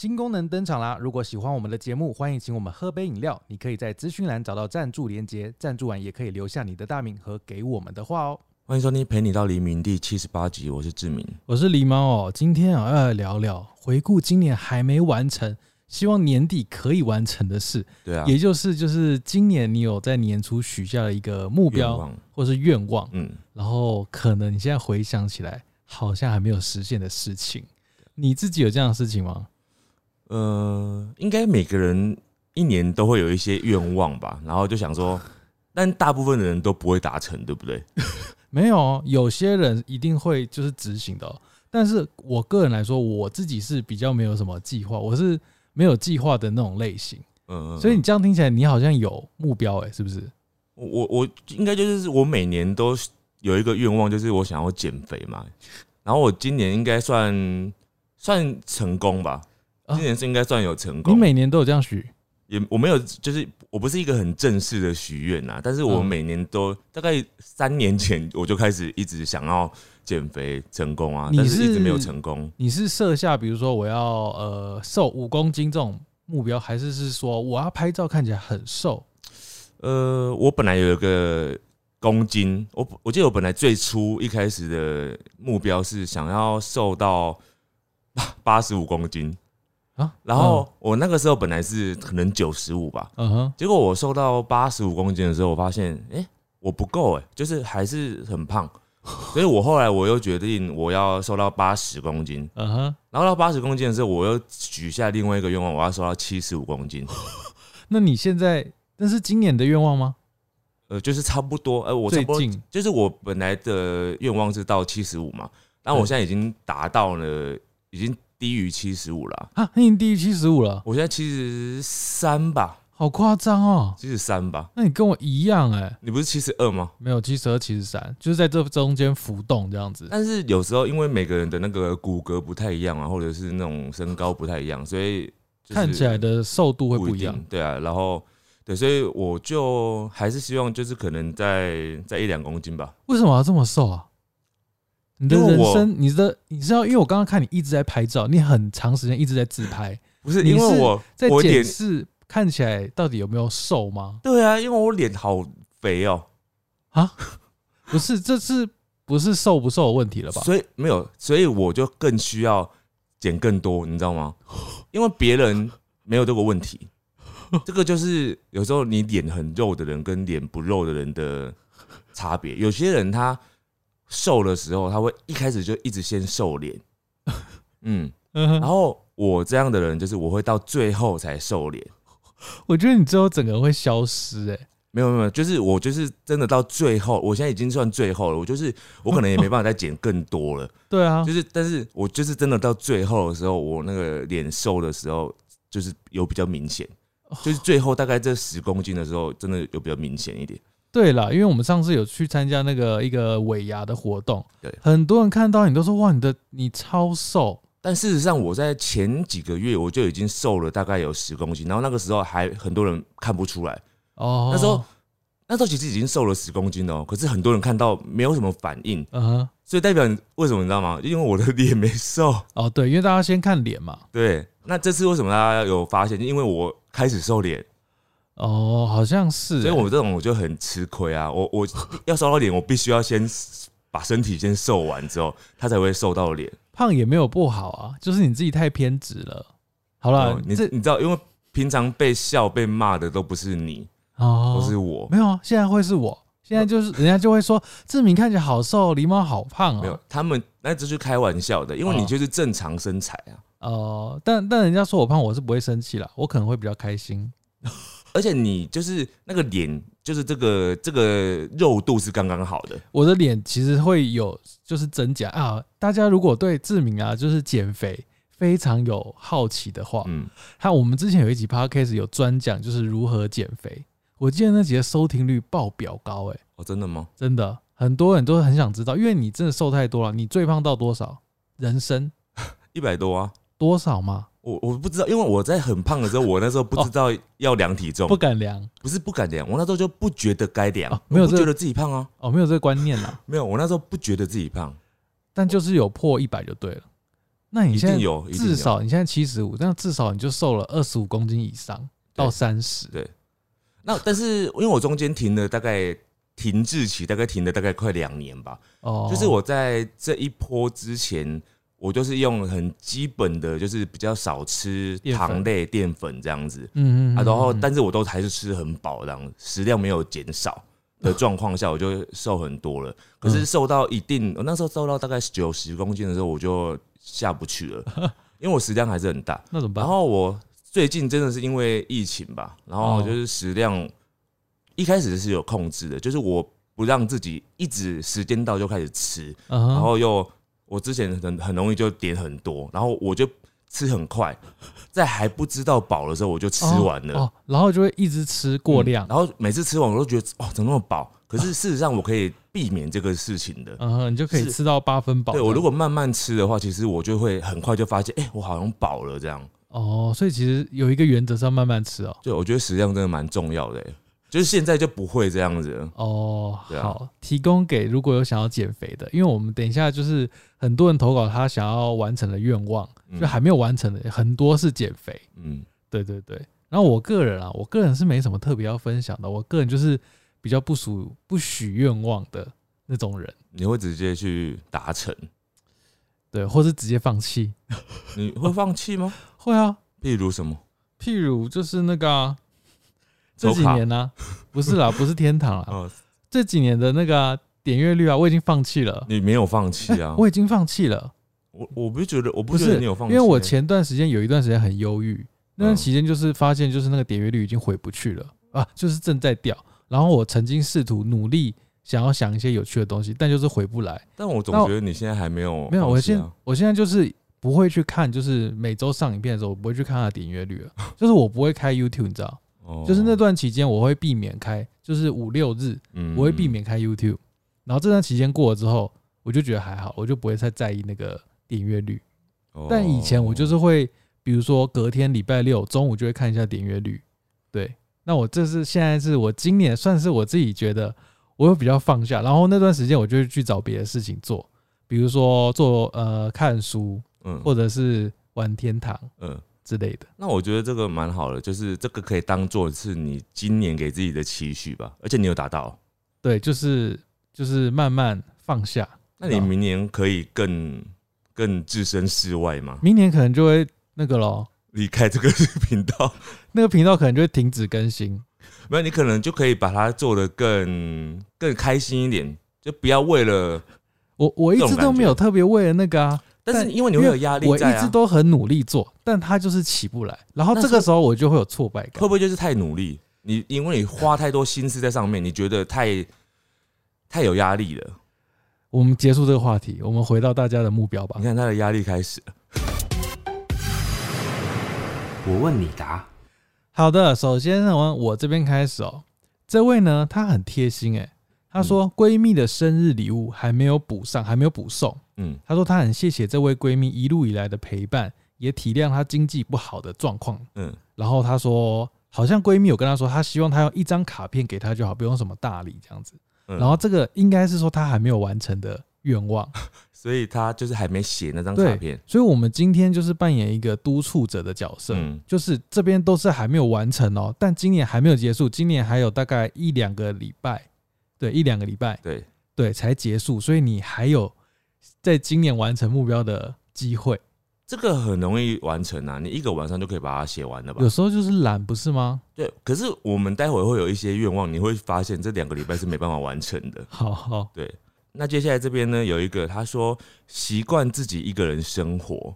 新功能登场啦！如果喜欢我们的节目，欢迎请我们喝杯饮料。你可以在资讯栏找到赞助连接，赞助完也可以留下你的大名和给我们的话哦。欢迎收听《陪你到黎明》第七十八集，我是志明。我是狸猫哦，今天啊要来聊聊回顾今年还没完成，希望年底可以完成的事，对啊，也就是就是今年你有在年初许下了一个目标或是愿望，嗯，然后可能你现在回想起来好像还没有实现的事情，你自己有这样的事情吗？呃，应该每个人一年都会有一些愿望吧，然后就想说，但大部分的人都不会达成，对不对？没有哦，有些人一定会就是执行的哦、但是我个人来说，我自己是比较没有什么计划，我是没有计划的那种类型，嗯，嗯所以你这样听起来，你好像有目标哎、是不是？我我我应该就是我每年都有一个愿望，就是我想要减肥嘛。然后我今年应该算算成功吧，啊今年是应该算有成你功。每年都有这样许也我没有，就是我不是一个很正式的许愿呐，但是我嗯每年都大概三年前我就开始一直想要减肥成功啊，你但是一直是没有成功。你是设下比如说我要呃瘦五公斤这种目标，还是是说我要拍照看起来很瘦？呃，我本来有一个公斤，我我记得我本来最初一开始的目标是想要瘦到八八十五公斤，啊，然后我那个时候本来是可能九十五吧，嗯嗯哼，结果我瘦到八十五公斤的时候，我发现，哎、我不够，哎，就是还是很胖，所以我后来我又决定我要瘦到八十公斤，嗯哼，然后到八十公斤的时候，我又许下另外一个愿望，我要瘦到七十五公斤，那你现在那是今年的愿望吗？呃，就是差不多，呃，我差不多最近。就是我本来的愿望是到七十五嘛，但我对。现在已经达到了，已经低于七十五了，啊，你已经低于七十五了，我现在七十三吧，好夸张哦！七十三吧，那你跟我一样哎、你不是七十二吗？没有七十二、七十三，就是在这中间浮动这样子。但是有时候因为每个人的那个骨骼不太一样啊，或者是那种身高不太一样，所以就是看起来的瘦度会不不一样定。。对啊，然后对，所以我就还是希望就是可能在在一两公斤吧。为什么要这么瘦啊？你的人生，你的你知道，因为我刚刚看你一直在拍照，你很长时间一直在自拍，不是因为我在检我脸视看起来到底有没有瘦吗？对啊，因为我脸好肥哦、啊，不是，这是不是瘦不瘦的问题了吧？所以没有，所以我就更需要减更多，你知道吗？因为别人没有这个问题，这个就是有时候你脸很肉的人跟脸不肉的人的差别。有些人他瘦的时候，他会一开始就一直先瘦脸，嗯，然后我这样的人就是我会到最后才瘦脸。我觉得你最后整个人会消失、哎，没有没有，就是我就是真的到最后，我现在已经算最后了。我就是我可能也没办法再减更多了。对啊就，是，但是我就是真的到最后的时候，我那个脸瘦的时候，就是有比较明显，就是最后大概这十公斤的时候，真的有比较明显一点。对了，因为我们上次有去参加那个一个尾牙的活动，对很多人看到你都说哇，你的你超瘦，但事实上，我在前几个月我就已经瘦了大概有十公斤，然后那个时候还很多人看不出来，哦，那时候那时候其实已经瘦了十公斤了哦，可是很多人看到没有什么反应，嗯哼，所以代表为什么你知道吗？因为我的脸没瘦。哦对，因为大家先看脸嘛，对，那这次为什么大家有发现？因为我开始瘦脸，哦，好像是、所以欸我这种我就很吃亏啊！我我 要瘦到脸，我必须要先把身体先瘦完之后，他才会瘦到脸。胖也没有不好啊，就是你自己太偏执了。好了，哦你这你知道，因为平常被笑被骂的都不是你，哦都是我。没有啊，现在会是我，现在就是人家就会说志明看起来好瘦，狸猫好胖没有哦。，他们那只是开玩笑的，因为哦你就是正常身材啊，哦、但但人家说我胖，我是不会生气啦，我可能会比较开心。而且你就是那个脸，就是这个这个肉度是刚刚好的。我的脸其实会有就是增加啊。大家如果对志明啊就是减肥非常有好奇的话，嗯，他我们之前有一集 podcast 有专讲就是如何减肥，我记得那集的收听率爆表高、欸，哦，真的吗？真的很多人都很想知道，因为你真的瘦太多了。你最胖到多少？人生 一百多啊。多少吗？我我不知道，因为我在很胖的时候，我那时候不知道要量体重，不敢量不是不敢量，我那时候就不觉得该量，哦没有觉得自己胖啊，哦，没有这个观念啦，没有，我那时候不觉得自己胖，但就是有破一百就对了。那你现在定有，至少你现在七十五，那至少你就瘦了二十五公斤以上到三十。对。那但是因为我中间停了大概停滞期，大概停了大概快两年吧。哦，就是我在这一波之前，我就是用很基本的，就是比较少吃糖类、淀粉这样子。嗯嗯啊，然后嗯但是我都还是吃很饱，这样食量没有减少的状况下，我就瘦很多了。可是瘦到一定，我那时候瘦到大概九十公斤的时候，我就下不去了，因为我食量还是很大。那怎么办？然后我最近真的是因为疫情吧，然后就是食量一开始是有控制的，就是我不让自己一直时间到就开始吃，然后又我之前很很容易就点很多，然后我就吃很快，在还不知道饱的时候我就吃完了，然后就会一直吃过量嗯。然后每次吃完我都觉得哦怎么那么饱，可是事实上我可以避免这个事情的。嗯哼，你就可以吃到八分饱。对我如果慢慢吃的话，其实我就会很快就发现，哎、我好像饱了这样。哦，所以其实有一个原则是要慢慢吃哦。对，我觉得食量真的蛮重要的、欸，就是现在就不会这样子。哦，啊好，提供给如果有想要减肥的，因为我们等一下就是很多人投稿他想要完成的愿望，嗯就还没有完成的很多是减肥。嗯，对对对。然后我个人啊，我个人是没什么特别要分享的，我个人就是比较不属不许愿望的那种人，你会直接去达成，对，或是直接放弃。你会放弃吗？会啊，譬如什么？譬如就是那个、啊、这几年呢、不是啦，不是天堂啦，哦，这几年的那个啊、点阅率啊，我已经放弃了。你没有放弃啊？我已经放弃了，我我不是觉得，我不不是觉得你有放弃，因为我前段时间有一段时间很忧郁，那段嗯。期间就是发现就是那个点阅率已经回不去了。啊，就是正在掉。然后我曾经试图努力想要想一些有趣的东西，但就是回不来。但我总觉得你现在还没有没有，我现我现在就是不会去看，就是每周上影片的时候，我不会去看它的点阅率了，就是我不会开 YouTube，你知道，哦就是那段期间我会避免开，就是五六日嗯我会避免开 YouTube，然后这段期间过了之后，我就觉得还好，我就不会再在意那个点阅率。哦但以前我就是会，比如说隔天礼拜六中午就会看一下点阅率，对。那我这是现在是我今年算是我自己觉得我有比较放下，然后那段时间我就会去找别的事情做，比如说做呃看书，嗯或者是玩天堂嗯，之类的。那我觉得这个蛮好的，就是这个可以当做是你今年给自己的期许吧，而且你有达到，对，就是就是慢慢放下，那你明年可以更更置身事外吗？明年可能就会那个咯，离开这个 频道，那个频道可能就会停止更新。没有你可能就可以把它做得更更开心一点，就不要为了，我我一直都没有特别为了那个啊，但是因为你会有压力我一直都很努力做，但他就是起不来，然后这个时候我就会有挫败感会。不会就是太努力？你因为你花太多心思在上面，你觉得太太有压力了。我们结束这个话题，我们回到大家的目标吧你。看他的压力开始了，我问你答。好的，首先呢，我我这边开始哦。这位呢，他很贴心诶，她说闺蜜的生日礼物还没有补上，还没有补送。嗯她说她很谢谢这位闺蜜一路以来的陪伴，也体谅她经济不好的状况。嗯，然后她说，好像闺蜜有跟她说，她希望她用一张卡片给她就好，不用什么大礼这样子。嗯然后这个应该是说她还没有完成的愿望。所以她就是还没写那张卡片，所以我们今天就是扮演一个督促者的角色，嗯就是这边都是还没有完成哦，但今年还没有结束，今年还有大概一两个礼拜，对，一两个礼拜，对，对，才结束，所以你还有在今年完成目标的机会。这个很容易完成啊，你一个晚上就可以把它写完了吧有？时候就是懒，不是吗？对，可是我们待会会有一些愿望，你会发现这两个礼拜是没办法完成的。好好，对，那接下来这边呢有一个，他说习惯自己一个人生活，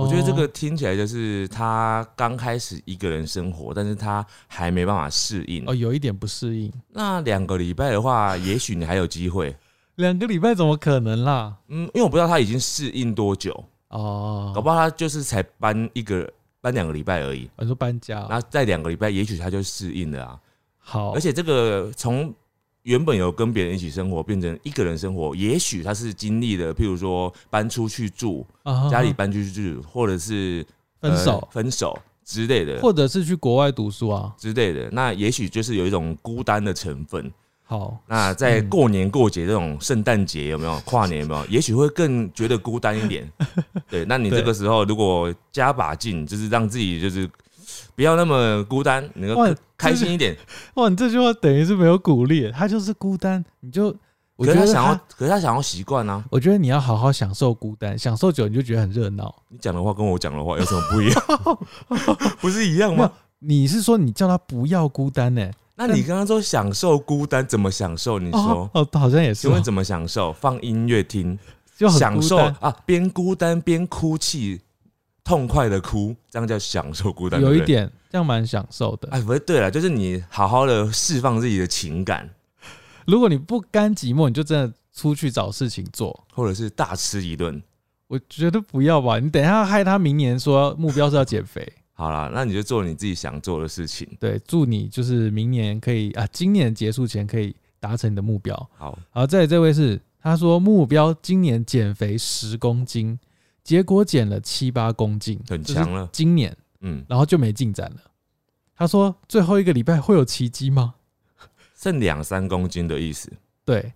我觉得这个哦听起来就是他刚开始一个人生活，但是他还没办法适应哦。有一点不适应，那两个礼拜的话，也许你还有机会。两个礼拜怎么可能啦？嗯，因为我不知道他已经适应多久，哦，搞不好他就是才搬一个搬两个礼拜而已，你说搬家哦，然后再两个礼拜，也许他就适应了啊。好，而且这个从原本有跟别人一起生活，变成一个人生活，也许他是经历了，譬如说搬出去住，啊家里搬出去住，或者是分手呃，分手之类的，或者是去国外读书啊，之类的。那也许就是有一种孤单的成分。好，那在嗯过年过节这种圣诞节有没有跨年有没有？也许会更觉得孤单一点。对，那你这个时候如果加把劲，就是让自己就是不要那么孤单，能哇够开心一点。哇，你这句话等于是没有鼓励，他就是孤单，你就我觉得他想要，，可是他想要习惯啊。我觉得你要好好享受孤单，享受久你就觉得很热闹。你讲的话跟我讲的话有什么不一样？不是一样吗？你是说你叫他不要孤单呢、那你刚刚说享受孤单，怎么享受？你哦说，哦，好像也是哦，请问怎么享受？放音乐听，就享受啊，边孤单边哭泣，痛快的哭，这样叫享受孤单。有一点这样蛮享受的。哎，不是，对了，就是你好好的释放自己的情感，如果你不甘寂寞，你就真的出去找事情做。或者是大吃一顿。我觉得不要吧，你等一下害他明年说目标是要减肥。好啦，那你就做你自己想做的事情。对，祝你就是明年可以啊，今年结束前可以达成你的目标。好，好，再来这位是他说目标今年减肥十公斤，结果减了七八公斤，很强了今年，嗯，然后就没进展了。他说最后一个礼拜会有奇迹吗？剩两三公斤的意思，对，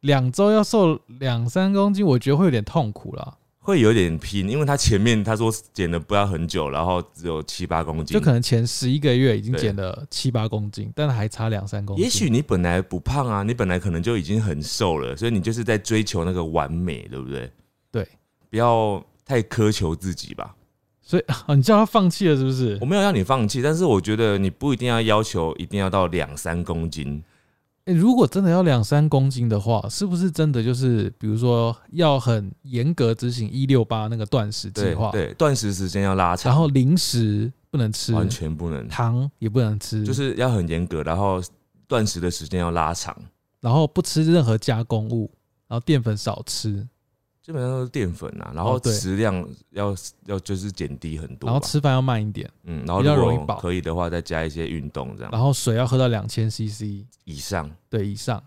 两周要瘦两三公斤，我觉得会有点痛苦了。会有点拼，因为他前面他说减了不要很久，然后只有七八公斤，就可能前十一个月已经减了七八公斤，但还差两三公斤。也许你本来不胖啊，你本来可能就已经很瘦了，所以你就是在追求那个完美，对不对？对，不要太苛求自己吧。所以啊，你叫他放弃了是不是我？没有让你放弃，但是我觉得你不一定要要求一定要到两三公斤。欸如果真的要两三公斤的话，是不是真的就是比如说要很严格执行一六八那个断食计划，对对，断食时间要拉长，然后零食不能吃，完全不能，糖也不能吃，就是要很严格，然后断食的时间要拉长，然后不吃任何加工物，然后淀粉少吃，基本上都是淀粉啊，然后哦对食量要要就是减低很多吧，然后吃饭要慢一点，嗯，然后比较如果容易饱可以的话，再加一些运动这样然后水要喝到两千 CC 以上。对以上。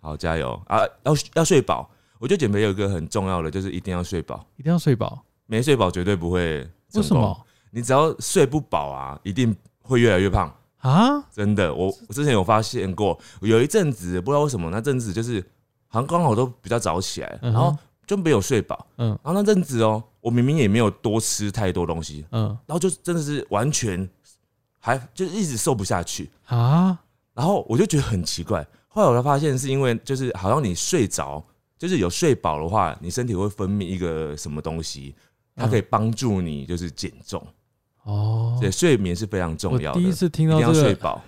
好，加油啊！要要睡饱。我觉得减肥有一个很重要的，就是一定要睡饱。一定要睡饱，没睡饱绝对不会成功。为什么你只要睡不饱啊，一定会越来越胖。啊？真的，我我之前有发现过，有一阵子不知道为什么，那阵子就是好像刚好都比较早起来，嗯然后就没有睡饱。嗯。然后那阵子哦，我明明也没有多吃太多东西，嗯。然后就真的是完全还就一直瘦不下去。啊，然后我就觉得很奇怪，后来我才发现是因为就是好像你睡着，就是有睡饱的话，你身体会分泌一个什么东西，它可以帮助你就是减重。哦，对，睡眠是非常重要的，我第一次听一定要到这个睡饱，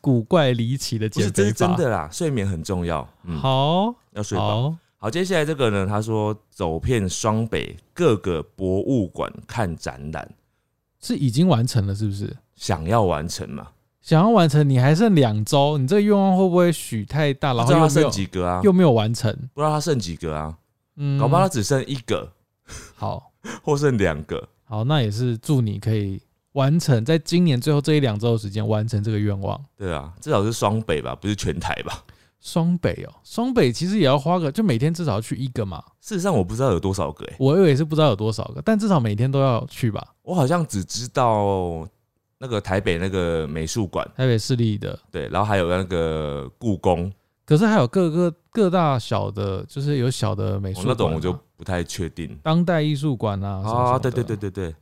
古怪离奇的减肥法。真的啦，睡眠很重要，嗯，好要睡饱。好，好，接下来这个呢，他说走遍双北各个博物馆看展览，是已经完成了是不是？想要完成嘛？想要完成，你还剩两周，你这个愿望会不会许太大？然不知道他剩后又没有几个啊？又没有完成？不知道他剩几个啊？嗯，搞不好他只剩一个好 或剩两个。好，那也是祝你可以完成，在今年最后这一两周的时间完成这个愿望。对啊，至少是双北吧，不是全台吧？双北哦，双北其实也要花个，就每天至少要去一个嘛。事实上我不知道有多少个、欸，我也是不知道有多少个，但至少每天都要去吧。我好像只知道那个台北那个美术馆，台北市立的，对，然后还有那个故宫，可是还有各个各大小的，就是有小的美术馆、啊哦那种我就不太确定。当代艺术馆啊啊，的对对对对对，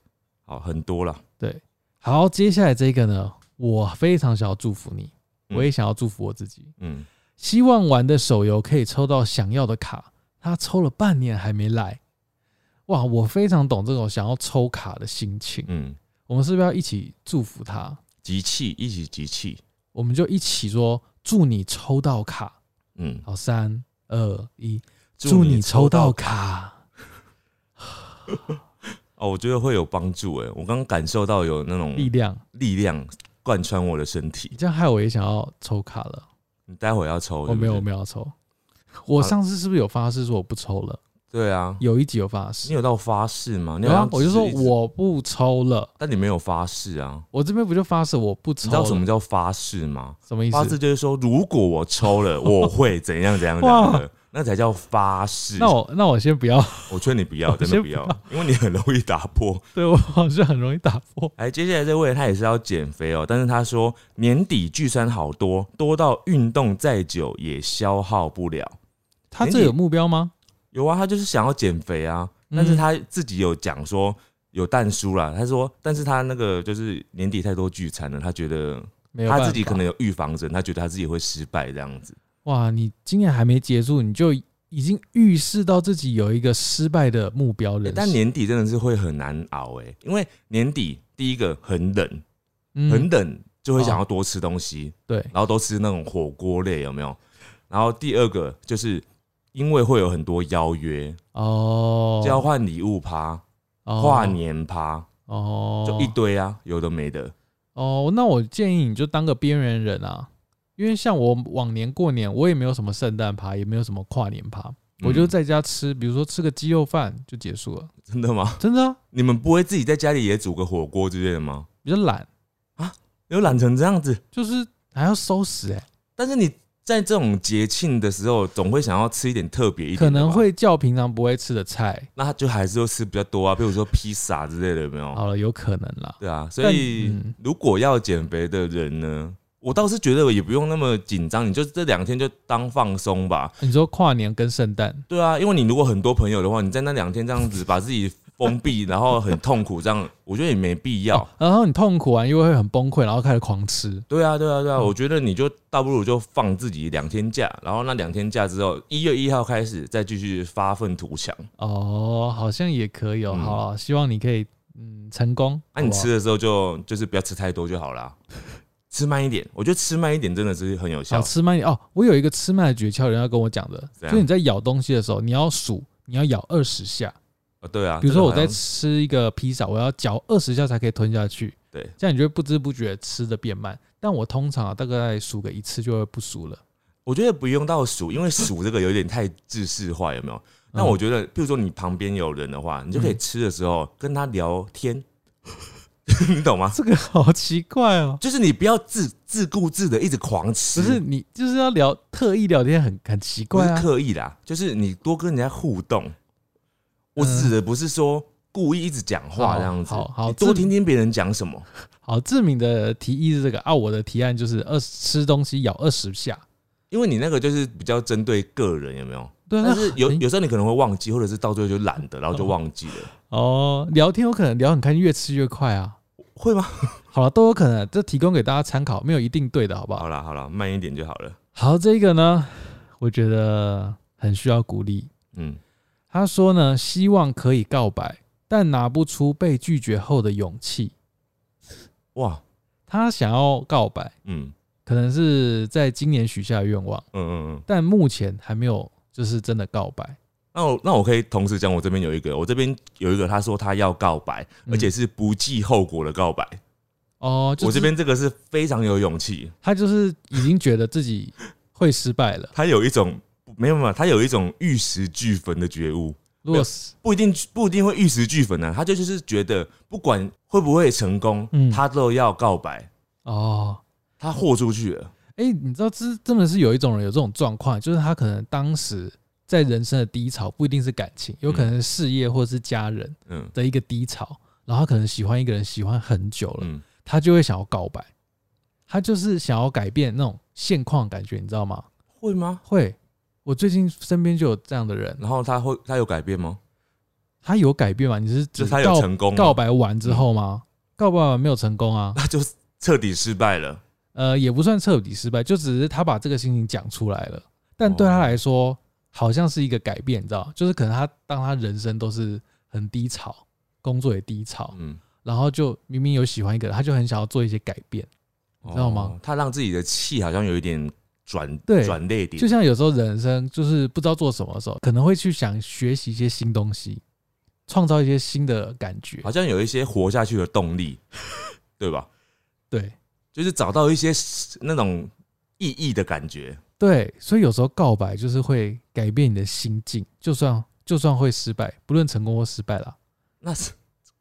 好很多了。对。好，接下来这个呢，我非常想要祝福你，嗯我也想要祝福我自己。嗯，希望玩的手游可以抽到想要的卡，他抽了半年还没来，哇！我非常懂这种想要抽卡的心情。嗯，我们是不是要一起祝福他？集气一起集气。我们就一起说祝你抽到卡。嗯，好，三二一，祝你抽到卡。哦，我觉得会有帮助哎，我刚刚感受到有那种力量，力量贯穿我的身体你。这样害我也想要抽卡了。你待会要抽，我没有，我有。没有要抽。我上次是不是有发誓说我不抽了？对啊，有一集有发誓你，有到发誓吗？你有，啊我就说我不抽了。但你没有发誓啊。我这边不就发誓我不抽了？你知道什么叫发誓吗？什么意思？发誓就是说，如果我抽了，我会怎样怎样 怎哇样的。那才叫发誓。那我那我先不要，我劝你不要，真的不要，因为你很容易打破。对我好像很容易打破。哎，接下来这位他也是要减肥哦，但是他说年底聚餐好多，多到运动再久也消耗不了。他这有目标吗？有啊，他就是想要减肥啊，嗯但是他自己有讲说有蛋书啦，他说，但是他那个就是年底太多聚餐了，他觉得他自己可能有预防针，他觉得他自己会失败这样子。哇，你今年还没结束，你就已经预示到自己有一个失败的目标了、欸但年底真的是会很难熬哎、因为年底第一个很冷，嗯。很冷就会想要多吃东西，对。然后都吃那种火锅类有没有？然后第二个就是因为会有很多邀约，哦，交换礼物趴、哦。跨年趴，哦，就一堆啊，有的没的。哦，那我建议你就当个边缘人啊，因为像我往年过年，我也没有什么圣诞趴，也没有什么跨年趴，我就嗯在家吃，比如说吃个鸡肉饭就结束了，真的吗？真的啊、你们不会自己在家里也煮个火锅之类的吗？比较懒，有懒成这样子，就是还要收拾哎、但是你在这种节庆的时候，总会想要吃一点特别一点，可能会叫平常不会吃的菜，那他就还是会吃比较多啊，比如说披萨之类的，有没有？好了，有可能啦。对啊，所以嗯如果要减肥的人呢，我倒是觉得也不用那么紧张，你就这两天就当放松吧。你说跨年跟圣诞，对啊，因为你如果很多朋友的话，你在那两天这样子把自己封闭，然后很痛苦，这样我觉得也没必要。哦然后你痛苦完又会很崩溃，然后开始狂吃。对啊，对啊，对啊，嗯我觉得你就倒不如就放自己两天假，然后那两天假之后，一月一号开始再继续发愤图强。哦，好像也可以哦。嗯好啊，希望你可以嗯成功。那、你吃的时候就就是不要吃太多就好啦，吃慢一点。我觉得吃慢一点真的是很有效好。吃慢一点哦。我有一个吃慢的诀窍，人家跟我讲的，怎样就是你在咬东西的时候，你要数，你要咬二十下。哦对啊，比如说我在吃一个披萨，我要嚼二十下才可以吞下去，对，这样你就会不知不觉吃的变慢。但我通常啊，大概数个一次就会不数了。我觉得不用到数，因为数这个有点太制式化，有没有？那嗯我觉得，比如说你旁边有人的话，你就可以吃的时候跟他聊天，你懂吗？这个好奇怪哦。就是你不要自自顾自的一直狂吃，不是你就是要聊特意聊天很很奇怪不是啊。刻意啦，就是你多跟人家互动。我嗯指的不是说故意一直讲话这样子，好好多这听听别人讲什么。好，志敏的提议是这个啊，我的提案就是二吃东西咬二十下。因为你那个就是比较针对个人，有没有？对，但是有很有时候你可能会忘记，或者是到最后就懒得，然后就忘记了，哦，聊天有可能聊很开心，越吃越快啊。会吗？好了，都有可能，这提供给大家参考，没有一定对的，好不好？好啦好啦，慢一点就好了。好，这个呢，我觉得很需要鼓励。嗯，他说呢，希望可以告白，但拿不出被拒绝后的勇气。哇，他想要告白，嗯可能是在今年许下的愿望，嗯嗯嗯。但目前还没有就是真的告白。那我那我可以同时讲，我这边有一个，我这边有一个，他说他要告白，嗯而且是不计后果的告白。哦，就是我这边这个是非常有勇气，他就是已经觉得自己会失败了。他有一种没有没有，他有一种玉石俱焚的觉悟。如果是不一定不一定会玉石俱焚啊，他就就是觉得不管会不会成功，嗯他都要告白，哦，他豁出去了。哎、你知道这真的是有一种人有这种状况，就是他可能当时在人生的低潮，不一定是感情，有可能是事业或者是家人嗯的一个低潮，然后他可能喜欢一个人喜欢很久了，嗯，他就会想要告白，他就是想要改变那种现况感觉，你知道吗？会吗？会，我最近身边就有这样的人，然后他会他有改变吗？他有改变吗？你是指就他有成功告白完之后吗？告白完没有成功啊？那就彻底失败了。呃，也不算彻底失败，就只是他把这个心情讲出来了。但对他来说，好像是一个改变，你知道，就是可能他当他人生都是很低潮，工作也低潮，嗯，然后就明明有喜欢一个人，他就很想要做一些改变，知道吗哦？他让自己的气好像有一点转对转泪点，就像有时候人生就是不知道做什么的时候，可能会去想学习一些新东西，创造一些新的感觉好。像有一些活下去的动力，对吧？对就是找到一些那种意义的感觉。对，所以有时候告白就是会改变你的心境，就算就算会失败，不论成功或失败啦。那是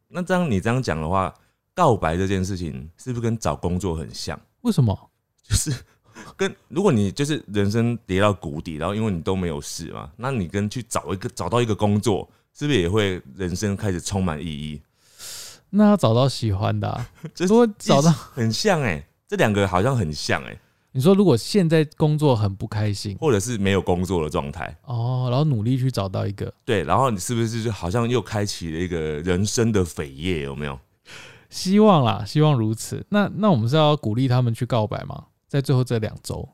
那这样你这样讲的话，告白这件事情是不是跟找工作很像？为什么？就是跟如果你就是人生跌到谷底，然后因为你都没有事嘛，那你跟去找一个找到一个工作，是不是也会人生开始充满意义？那要找到喜欢的、啊，这 如果找到很像哎、这两个好像很像哎、你说如果现在工作很不开心或者是没有工作的状态，哦，然后努力去找到一个对，然后你是不是就好像又开启了一个人生的扉页？有没有？希望啦，希望如此。那那我们是要鼓励他们去告白吗？在最后这两周，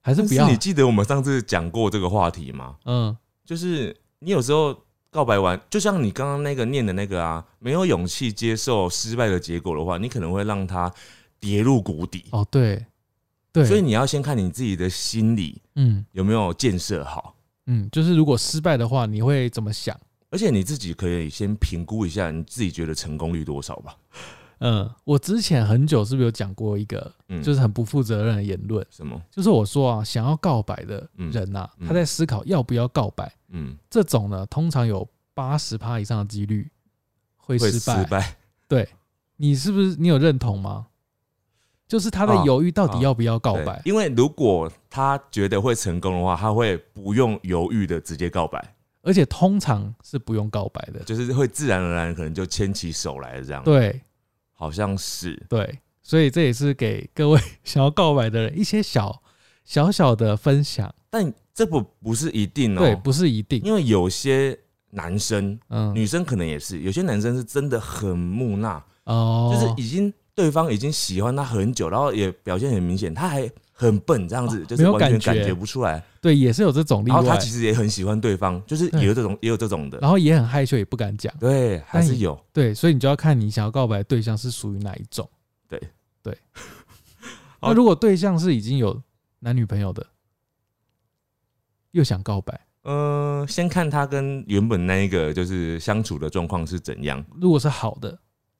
还是不要？你记得我们上次讲过这个话题吗？嗯，就是你有时候告白完，就像你刚刚那个念的那个啊，没有勇气接受失败的结果的话，你可能会让他跌入谷底。哦，对，对，所以你要先看你自己的心理嗯有没有建设好，嗯，就是如果失败的话，你会怎么想？而且你自己可以先评估一下你自己觉得成功率多少吧。嗯，我之前很久是不是有讲过一个，嗯，就是很不负责任的言论？什么？就是我说啊，想要告白的人呐、嗯嗯他在思考要不要告白，嗯，这种呢，通常有八十趴以上的几率会会失败。失败。对你是不是你有认同吗？就是他在啊犹豫到底啊要不要告对白，因为如果他觉得会成功的话，他会不用犹豫的直接告白，而且通常是不用告白的。就是会自然而然可能就牵起手来这样。，对好像是。对，所以这也是给各位想要告白的人一些小小小的分享。但这不不是一定哦、对，不是一定。因为有些男生、嗯，女生可能也是，有些男生是真的很木讷，哦，就是已经对方已经喜欢他很久，然后也表现很明显，他还很笨这样子，哦就是完全感觉不出来。对，也是有这种例外然后他，其实也很喜欢对方，就是也有这种也有这种的，然后也很害羞，也不敢讲。对，还是有。对，所以你就要看你想要告白的对象是属于哪一种。对对。好那如果对象是已经有男女朋友的，又想告白，嗯、先看他跟原本那一个就是相处的状况是怎样，如果是好的，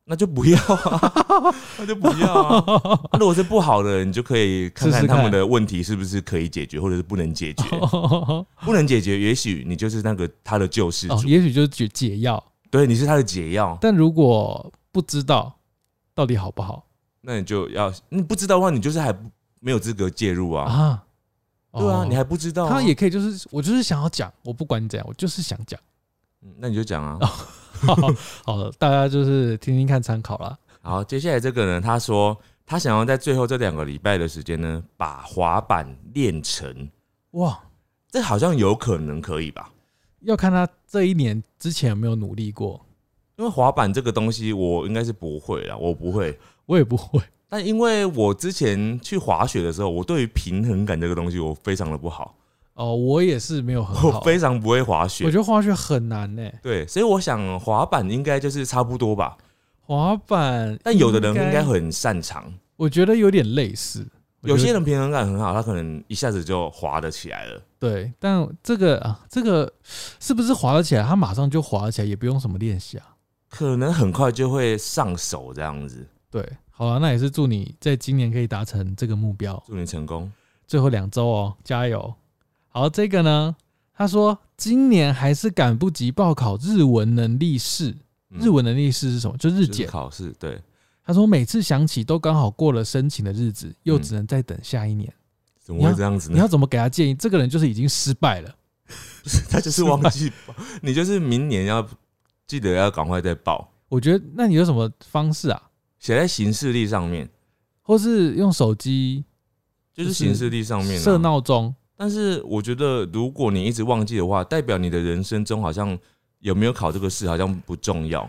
那就不要啊，那就不要啊。如果是不好的，你就可以看看看他们的问题是不是可以解决，或者是不能解决。不能解决，也许你就是那个他的救世哦，主，也许就是解解药，对，你是他的解药。但如果不知道到底好不好那你就要，你不知道的话，你就是还不没有资格介入啊。啊，对啊，哦你还不知道啊、他也可以，就是我就是想要讲，我不管你怎样，我就是想讲。嗯那你就讲啊。好了，大家就是听听看参考啦。好，接下来这个呢，他说他想要在最后这两个礼拜的时间呢，把滑板练成，哇，这好像有可能可以吧？要看他这一年之前有没有努力过，因为滑板这个东西，我应该是不会啦，我不会。我也不会。但因为我之前去滑雪的时候，我对于平衡感这个东西我非常的不好，哦，我也是没有很我好。非常不会滑雪我。觉得滑雪很难呢、对，所以我想滑板应该就是差不多吧。滑板，但有的人应该，很擅长，我觉得有点类似。有些人平衡感很好，他可能一下子就滑得起来了。对，但这个啊，这个是不是滑得起来？他马上就滑得起来，也不用什么练习啊。可能很快就会上手这样子，对，好了，那也是祝你在今年可以达成这个目标。祝你成功。最后两周哦，加油！好，这个呢，他说今年还是赶不及报考日文能力试。嗯日文能力试是什么？就日就是检。考试，对，他说每次想起都刚好过了申请的日子，又嗯只能再等下一年。怎么会这样子呢？你要怎么给他建议？这个人就是已经失败了。他就是忘记报，你就是明年要记得要赶快再报，我觉得，那你有什么方式啊？写在行事历上面，或是用手机就是行事历上面、啊、设闹钟？但是我觉得，如果你一直忘记的话，代表你的人生中好像有没有考这个试好像不重要。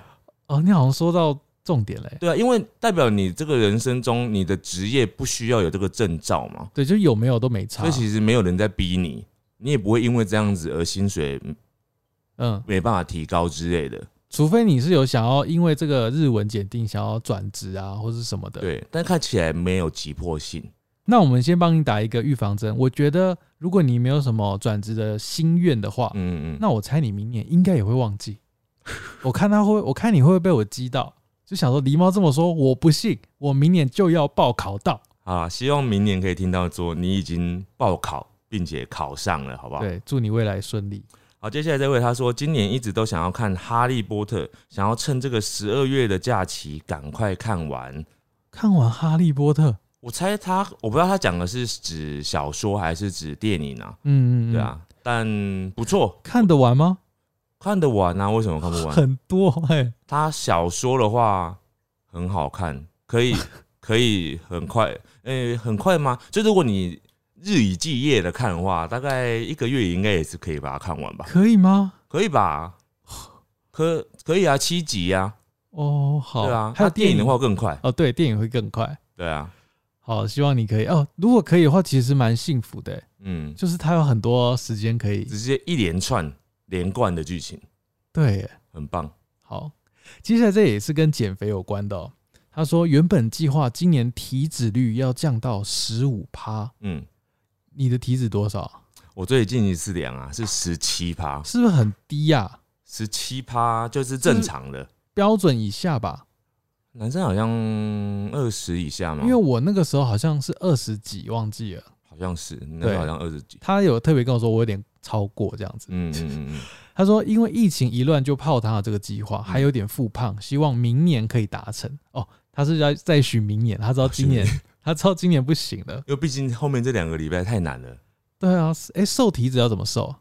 哦，你好像说到重点嘞。对啊，因为代表你这个人生中，你的职业不需要有这个证照嘛，对，就有没有都没差所以。其实没有人在逼你，你也不会因为这样子而薪水嗯，没办法提高之类的。除非你是有想要因为这个日文检定想要转职啊，或是什么的。对，但看起来没有急迫性。那我们先帮你打一个预防针。我觉得，如果你没有什么转职的心愿的话，嗯嗯，那我猜你明年应该也会忘记。我看他会，我看你会不会被我激到？就想说狸猫这么说，我不信，我明年就要报考到。啊，希望明年可以听到说你已经报考并且考上了，好不好？对，祝你未来顺利。好，接下来这位他说，今年一直都想要看《哈利波特》，想要趁这个十二月的假期赶快看完。看完《哈利波特》，我猜他，我不知道他讲的是指小说还是指电影啊？嗯嗯嗯，对，啊，但不错，看得完吗？看得完啊？为什么看不完？很多哎、他小说的话很好看，可以可以很快，诶、很快吗？就如果你日以继夜的看的话，大概一个月应该也是可以把它看完吧？可以吗？可以吧？可可以啊，七集啊，哦，好，对啊。还有它电影的话，话更快，哦，对，电影会更快。对啊，好，希望你可以哦。如果可以的话，其实蛮幸福的欸，嗯，就是他有很多时间可以。直接一连串连贯的剧情，对，很棒。好，接下来这也是跟减肥有关的、哦。他说，原本计划今年体脂率要降到十五趴，嗯，你的体脂多少啊？我最近一次量啊是十七趴，是不是很低呀、十七趴就是正常的。标准以下吧？男生好像二十以下嘛，因为我那个时候好像是二十几，忘记了。好像是那个好像二十几。他有特别跟我说，我有点超过这样子。嗯嗯嗯嗯，他说，因为疫情一乱就泡汤了这个计划，还有点复胖，希望明年可以达成。哦，他是要再许明年，他知道今年，他知道今年不行了。因为毕竟后面这两个礼拜太难了。对啊，哎、瘦体脂要怎么瘦？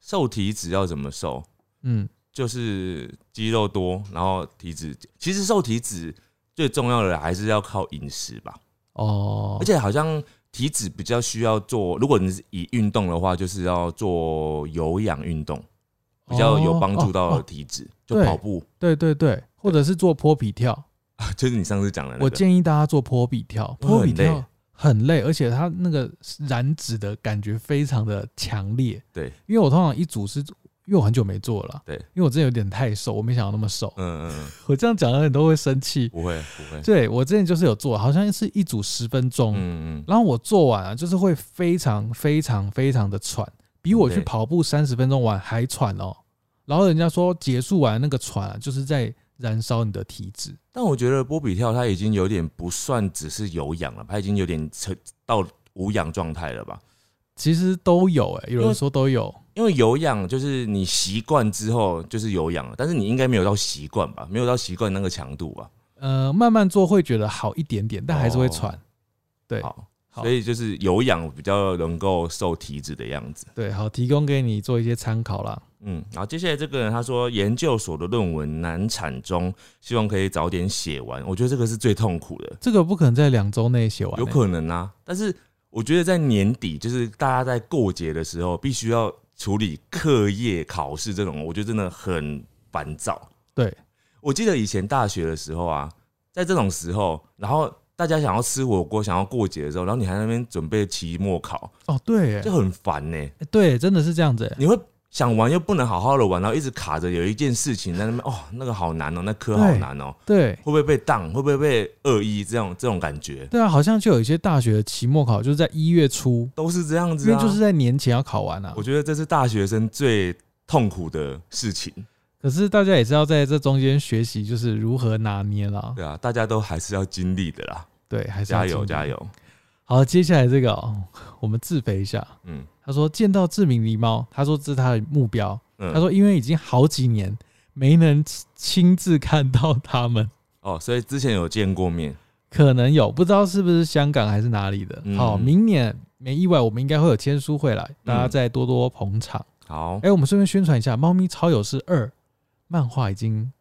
瘦体脂要怎么瘦？嗯，就是肌肉多，然后体脂。其实瘦体脂最重要的还是要靠饮食吧，哦，而且好像体脂比较需要做，如果你是以运动的话，就是要做有氧运动，比较有帮助哦到哦体脂，就跑步，对对对，或者是做坡比跳。就是你上次讲的那个。我建议大家做坡比跳，会坡比跳很累，而且它那个燃脂的感觉非常的强烈。对，因为我通常一组是，因为我很久没做了，对，因为我之前有点太瘦，我没想到那么瘦。嗯嗯嗯，我这样讲的人都会生气。不会不会，对我之前就是有做，好像是一组十分钟，嗯嗯，然后我做完啊，就是会非常非常非常的喘，比我去跑步三十分钟完还喘哦。然后人家说结束完那个喘啊，就是在燃烧你的体脂。但我觉得波比跳它已经有点不算只是有氧了，它已经有点成到无氧状态了吧？其实都有哎、有人说都有。因为有氧就是你习惯之后就是有氧了，但是你应该没有到习惯吧？没有到习惯那个强度吧？呃，慢慢做会觉得好一点点，但还是会喘。对，好，好所以就是有氧比较能够瘦体脂的样子。对，好，提供给你做一些参考啦。嗯，然后接下来这个人他说研究所的论文难产中，希望可以早点写完。我觉得这个是最痛苦的，这个不可能在两周内写完、欸，有可能啊。但是我觉得在年底，就是大家在过节的时候，必须要处理课业、考试这种，我觉得真的很烦躁。对，我记得以前大学的时候啊，在这种时候，然后大家想要吃火锅、想要过节的时候，然后你还在那边准备期末考，哦，对、欸，就很烦呢、欸对，真的是这样子、欸。你会想玩又不能好好的玩，然后一直卡着有一件事情在那边，哦，那个好难哦，那科好对难哦，对，会不会被当？会不会被恶意？这种这种感觉对啊，好像就有一些大学的期末考就是在一月初，都是这样子啊。为就是在年前要考完啊我。觉得这是大学生最痛苦的事情。可是大家也是要在这中间学习，就是如何拿捏啦。对啊，大家都还是要经历的啦，对，还是要加油加。油。好，接下来这个、哦，我们自肥一下。嗯他说见到志明狸猫，他说这是他的目标。嗯，他说因为已经好几年没能亲亲自看到他们，哦，所以之前有见过面，可能有不知道是不是香港还是哪里的。嗯好，明年没意外，我们应该会有签书会来，大家再多多捧场。好哎、，我们顺便宣传一下，《猫咪超有事二》漫画已经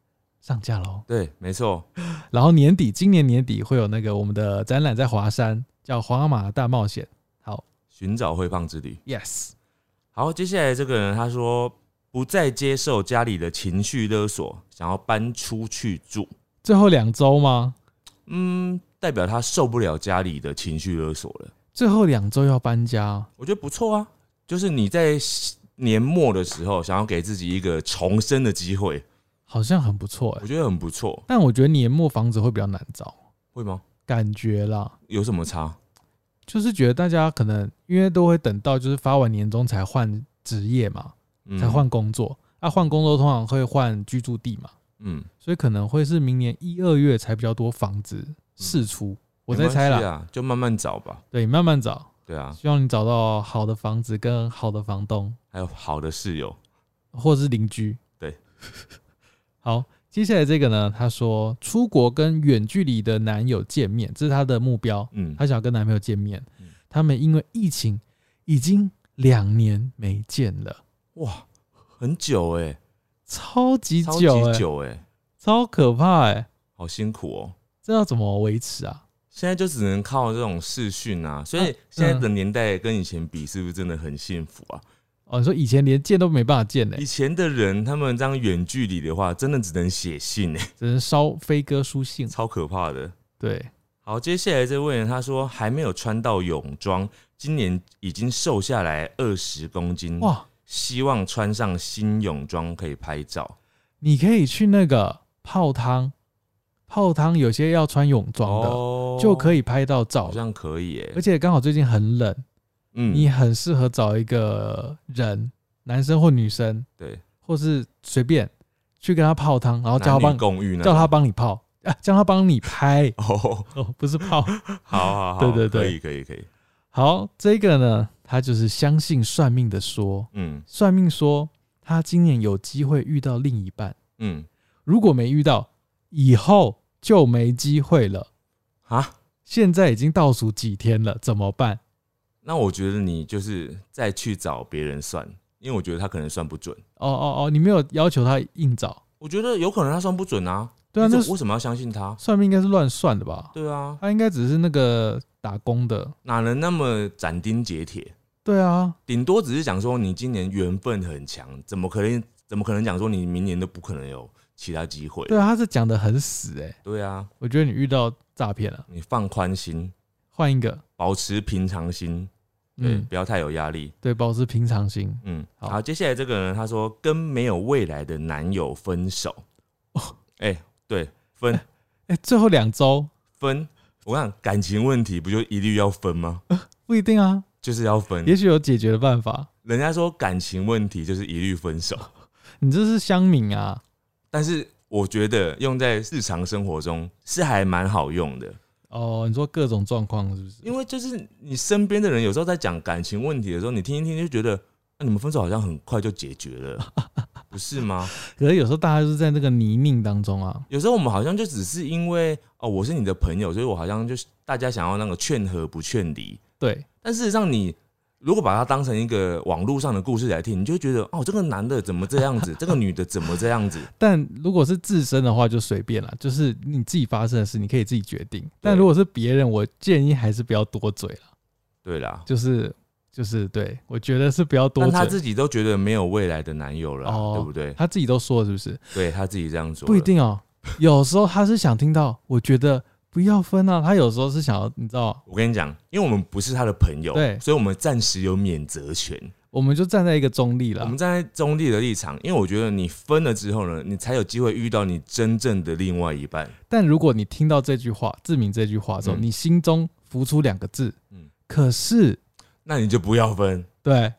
上架喽。对，没错，然后年底，今年年底会有那个我们的展览在华山，叫《皇阿玛的大冒险》。好寻找会胖之旅。，Yes，好，接下来这个人他说不再接受家里的情绪勒索，想要搬出去住。最后两周吗？嗯，代表他受不了家里的情绪勒索了。最后两周要搬家，我觉得不错啊，就是你在年末的时候想要给自己一个重生的机会，好像很不错哎、我觉得很不错。但我觉得年末房子会比较难找，会吗？感觉啦，有什么差？就是觉得大家可能因为都会等到就是发完年终才换职业嘛，嗯才换工作。那，换工作通常会换居住地嘛，嗯，所以可能会是明年一二月才比较多房子释出。我在猜啦，系啊，就慢慢找吧。对，慢慢找，对啊，希望你找到好的房子跟好的房东。还有好的室友。或者是邻居。对，好，接下来这个呢，她说出国跟远距离的男友见面，这是她的目标，嗯，她想要跟男朋友见面嗯。他们因为疫情已经两年没见了，哇，很久哎、超级超久哎、级久哎、超可怕哎、好辛苦哦。这要怎么维持啊？现在就只能靠这种视讯啊，所以啊现在的年代跟以前比，是不是真的很幸福啊？哦，你说以前连见都没办法见呢、以前的人他们这样远距离的话，真的只能写信哎，只能烧飞鸽书信。超可怕的。对，好，接下来这位人他说还没有穿到泳装，今年已经瘦下来二十公斤，哇，希望穿上新泳装可以拍照。你可以去那个泡汤，泡汤有些要穿泳装的，哦就可以拍到照好。像可以耶而。且刚好最近很冷，嗯。你很适合找一个人，男生或女生，对，或是随便去跟他泡汤，然后叫他帮共浴叫他帮你泡啊，叫他帮你拍。哦，哦，不是泡。好好好，对对对。可以可以可以，好，这个呢，他就是相信算命的说，嗯。算命说他今年有机会遇到另一半，嗯。如果没遇到，以后就没机会了。啊，现在已经倒数几天了，怎么办？那我觉得你就是再去找别人算，因为我觉得他可能算不准。哦哦哦，你没有要求他硬找，我觉得有可能他算不准啊。对啊，那为什么要相信他？算命应该是乱算的吧？对啊，他应该只是那个打工的。哪能那么斩钉截铁？对啊，顶多只是讲说你今年缘分很强，怎么可能？怎么可能讲说你明年都不可能有其他机会？对啊，他是讲的很死哎、对啊，我觉得你遇到诈骗了，你放宽心，换一个。保持平常心，对，嗯，不要太有压力。对，保持平常心。嗯，好好，接下来这个呢他说跟没有未来的男友分手。哦哎、对，分哎、最后两周分，我看感情问题不就一律要分吗？不一定啊，就是要分。也许有解决的办法。人家说感情问题就是一律分手，你这是乡民啊，但是我觉得用在日常生活中是还蛮好用的，哦，你说各种状况是不是？因为就是你身边的人有时候在讲感情问题的时候，你听一听就觉得，那、你们分手好像很快就解决了，不是吗？可是有时候大家就是在那个泥泞当中啊。有时候我们好像就只是因为哦，我是你的朋友，所以我好像就是大家想要那个劝和不劝离，对，但事实上你。如果把它当成一个网络上的故事来听，你就会觉得哦，这个男的怎么这样子，这个女的怎么这样子？但如果是自身的话，就随便了，就是你自己发生的事，你可以自己决定。但如果是别人，我建议还是不要多嘴了，对啦，就是就是对我觉得是不要多嘴但他。自己都觉得没有未来的男友了啊、哦对不对？他自己都说了是不是？对他自己这样说，不一。定哦，有时候他是想听到，我觉得不要分啊。他有时候是想要，你知道，我跟你讲，因为我们不是他的朋友，对所以我们暂时有免责权。我们就站在一个中立了我们。站在中立的立场，因为我觉得你分了之后呢，你才有机会遇到你真正的另外一半。但如果你听到这句话，志明这句话之后，嗯你心中浮出两个字，嗯可是那你就不要分。对，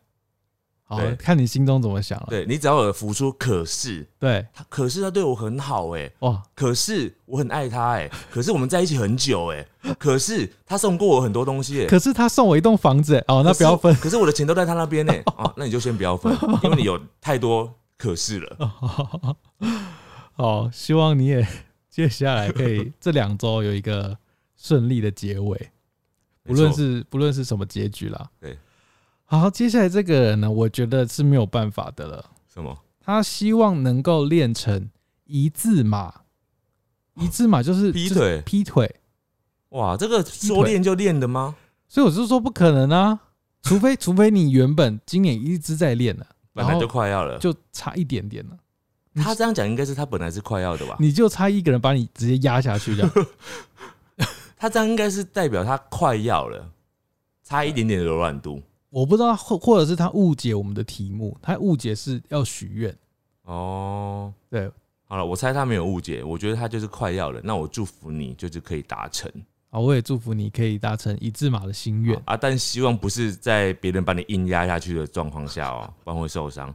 好对。看你心中怎么想了。对你只要有浮出，可是。对，他，可是他对我很好哎、哇，可是我很爱他哎、可是我们在一起很久哎、可是他送过我很多东西哎、可是他送我一栋房子，哦，那不要分。可是我的钱都在他那边呢、啊，那你就先不要分，因为你有太多可是了。好，希望你也接下来可以这两周有一个顺利的结尾，不论是不论是什么结局啦。对，好，接下来这个人呢，我觉得是没有办法的了。什么他希望能够练成一字马，一字马就是劈腿劈腿，哇，这个说练就练的吗？所以我就说不可能啊，除非 除非你原本今年一直在练了，本来就快要了。就差一点点了，他这样讲，应该是他本来是快要的吧？你就差一个人把你直接压下去这样。他这样应该是代表他快要了，差一点点的柔软度。我不知道，或或者是他误解我们的题目，他误解是要许愿。哦，对好了，我猜他没有误解，我觉得他就是快要了。那我祝福你，就是可以达成啊，我也祝福你可以达成一字马的心愿。啊，但希望不是在别人把你硬压下去的状况下哦，不然会受伤。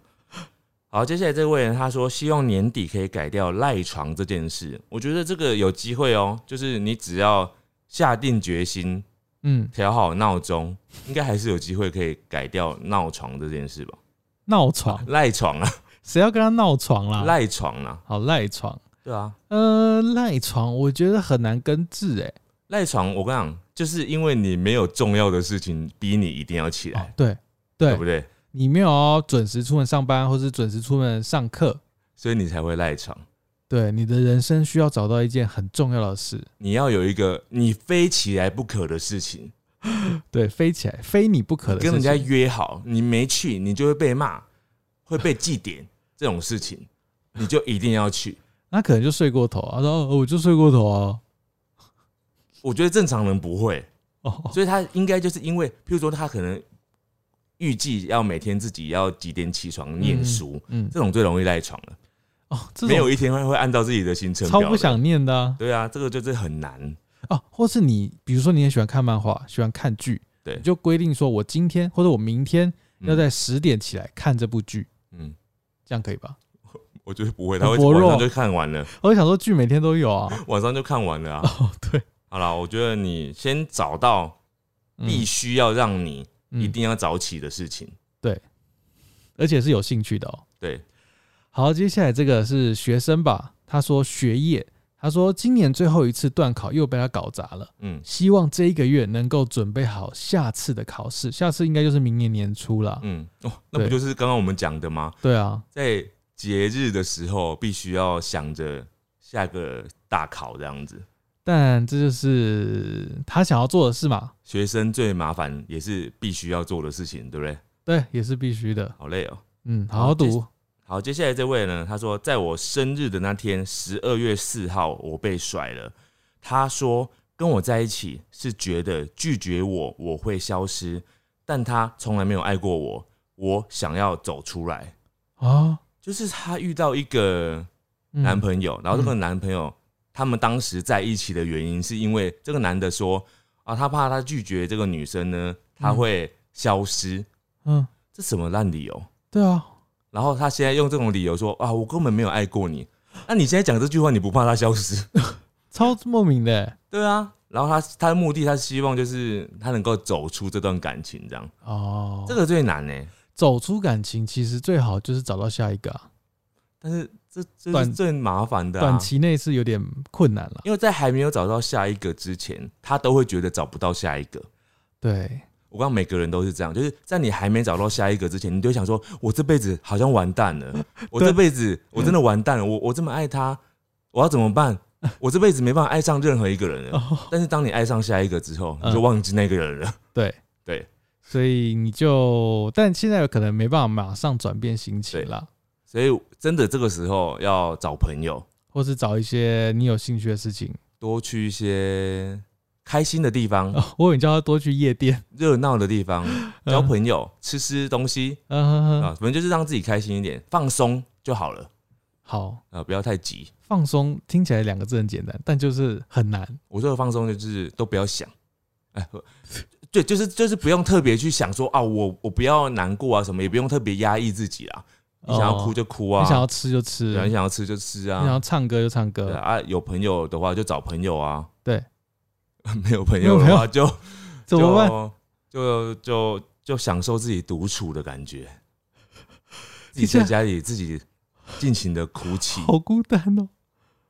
好，接下来这位人他说，希望年底可以改掉赖床这件事。我觉得这个有机会哦，就是你只要下定决心，嗯，调好闹钟，应该还是有机会可以改掉闹床这件事吧？闹床，赖床啊，谁要跟他闹床啦？赖床啊，好赖床。对啊，呃，赖床我觉得很难根治哎、赖床，我跟你讲，就是因为你没有重要的事情逼你一定要起来，哦，对对对不，对？你没有要准时出门上班，或是准时出门上课，所以你才会赖床。对，你的人生需要找到一件很重要的事，你要有一个你非起来不可的事情，对，飞起来，非你不可的事情。跟人家约好，你没去，你就会被骂，会被记点，这种事情你就一定要去。那可能就睡过头啊，说哦我就睡过头啊，我觉得正常人不会，哦，所以他应该就是因为，譬如说他可能预计要每天自己要几点起床念书，嗯，这种最容易赖床了。哦，没有一天会会按照自己的行程表的。超不想念的啊。对啊，这个就是很难。哦，或是你比如说你也喜欢看漫画，喜欢看剧，对。你就规定说我今天或者我明天嗯。要在十点起来看这部剧，嗯，这样可以吧？我觉得不会，很他会薄弱。晚上就看完了，我就想说剧每天都有啊，晚上就看完了啊。哦，对，好了，我觉得你先找到嗯。必须要让你嗯。一定要早起的事情。对。而且是有兴趣的哦。对，好，接下来这个是学生吧？他说学业，他说今年最后一次段考又被他搞砸了，嗯，希望这一个月能够准备好下次的考试，下次应该就是明年年初了。嗯，哦，那不就是刚刚我们讲的吗？对啊，在节日的时候，必须要想着下个大考这样子。但这就是他想要做的事嘛。学生最麻烦也是必须要做的事情，对不对？对，也是必须的。好累哦。嗯，好好读。好，接下来这位呢，他说，在我生日的那天，十二月四号，我被甩了。他说，跟我在一起是觉得拒绝我我会消失，但他从来没有爱过我。我想要走出来，啊，就是他遇到一个嗯男朋友，然后这个男朋友他们当时在一起的原因，是因为这个男的说啊，他怕他拒绝这个女生呢，他会消失。嗯，这什么烂理由？对啊，然后他现在用这种理由说啊，我根本没有爱过你。那、你现在讲这句话，你不怕他消失？超莫名的欸对啊。然后他他的目的，他希望就是他能够走出这段感情，这样哦。这个最难呢、走出感情，其实最好就是找到下一个啊，但是这这短是最麻烦的、啊短，期内是有点困难了。因为在还没有找到下一个之前，他都会觉得找不到下一个。对，我刚刚每个人都是这样，就是在你还没找到下一个之前，你就想说，我这辈子好像完蛋了，我这辈子我真的完蛋了，我我这么爱他，我要怎么办？我这辈子没办法爱上任何一个人了。哦，但是当你爱上下一个之后，嗯你就忘记那个人了。对，对，所以你就，但现在有可能没办法马上转变心情了，所以真的这个时候要找朋友，或是找一些你有兴趣的事情。多去一些开心的地方、哦，我有叫他多去夜店，热闹的地方，交朋友，吃吃东西嗯哼哼，啊，反正就是让自己开心一点，放松就好了。好，啊，不要太急。放松听起来两个字很简单，但就是很难。我说的放松就是都不要想，哎，对，就是就是不用特别去想说啊，我我不要难过啊什么，也不用特别压抑自己啊。你想要哭就哭啊，哦你想要吃就吃，你想要吃就吃啊。你想要啊，唱歌就唱歌，对啊，有朋友的话就找朋友啊，对，没有朋友友的话就 怎么办？就就就就享受自己独处的感觉，自己在家里自己尽情的哭泣。好孤单哦。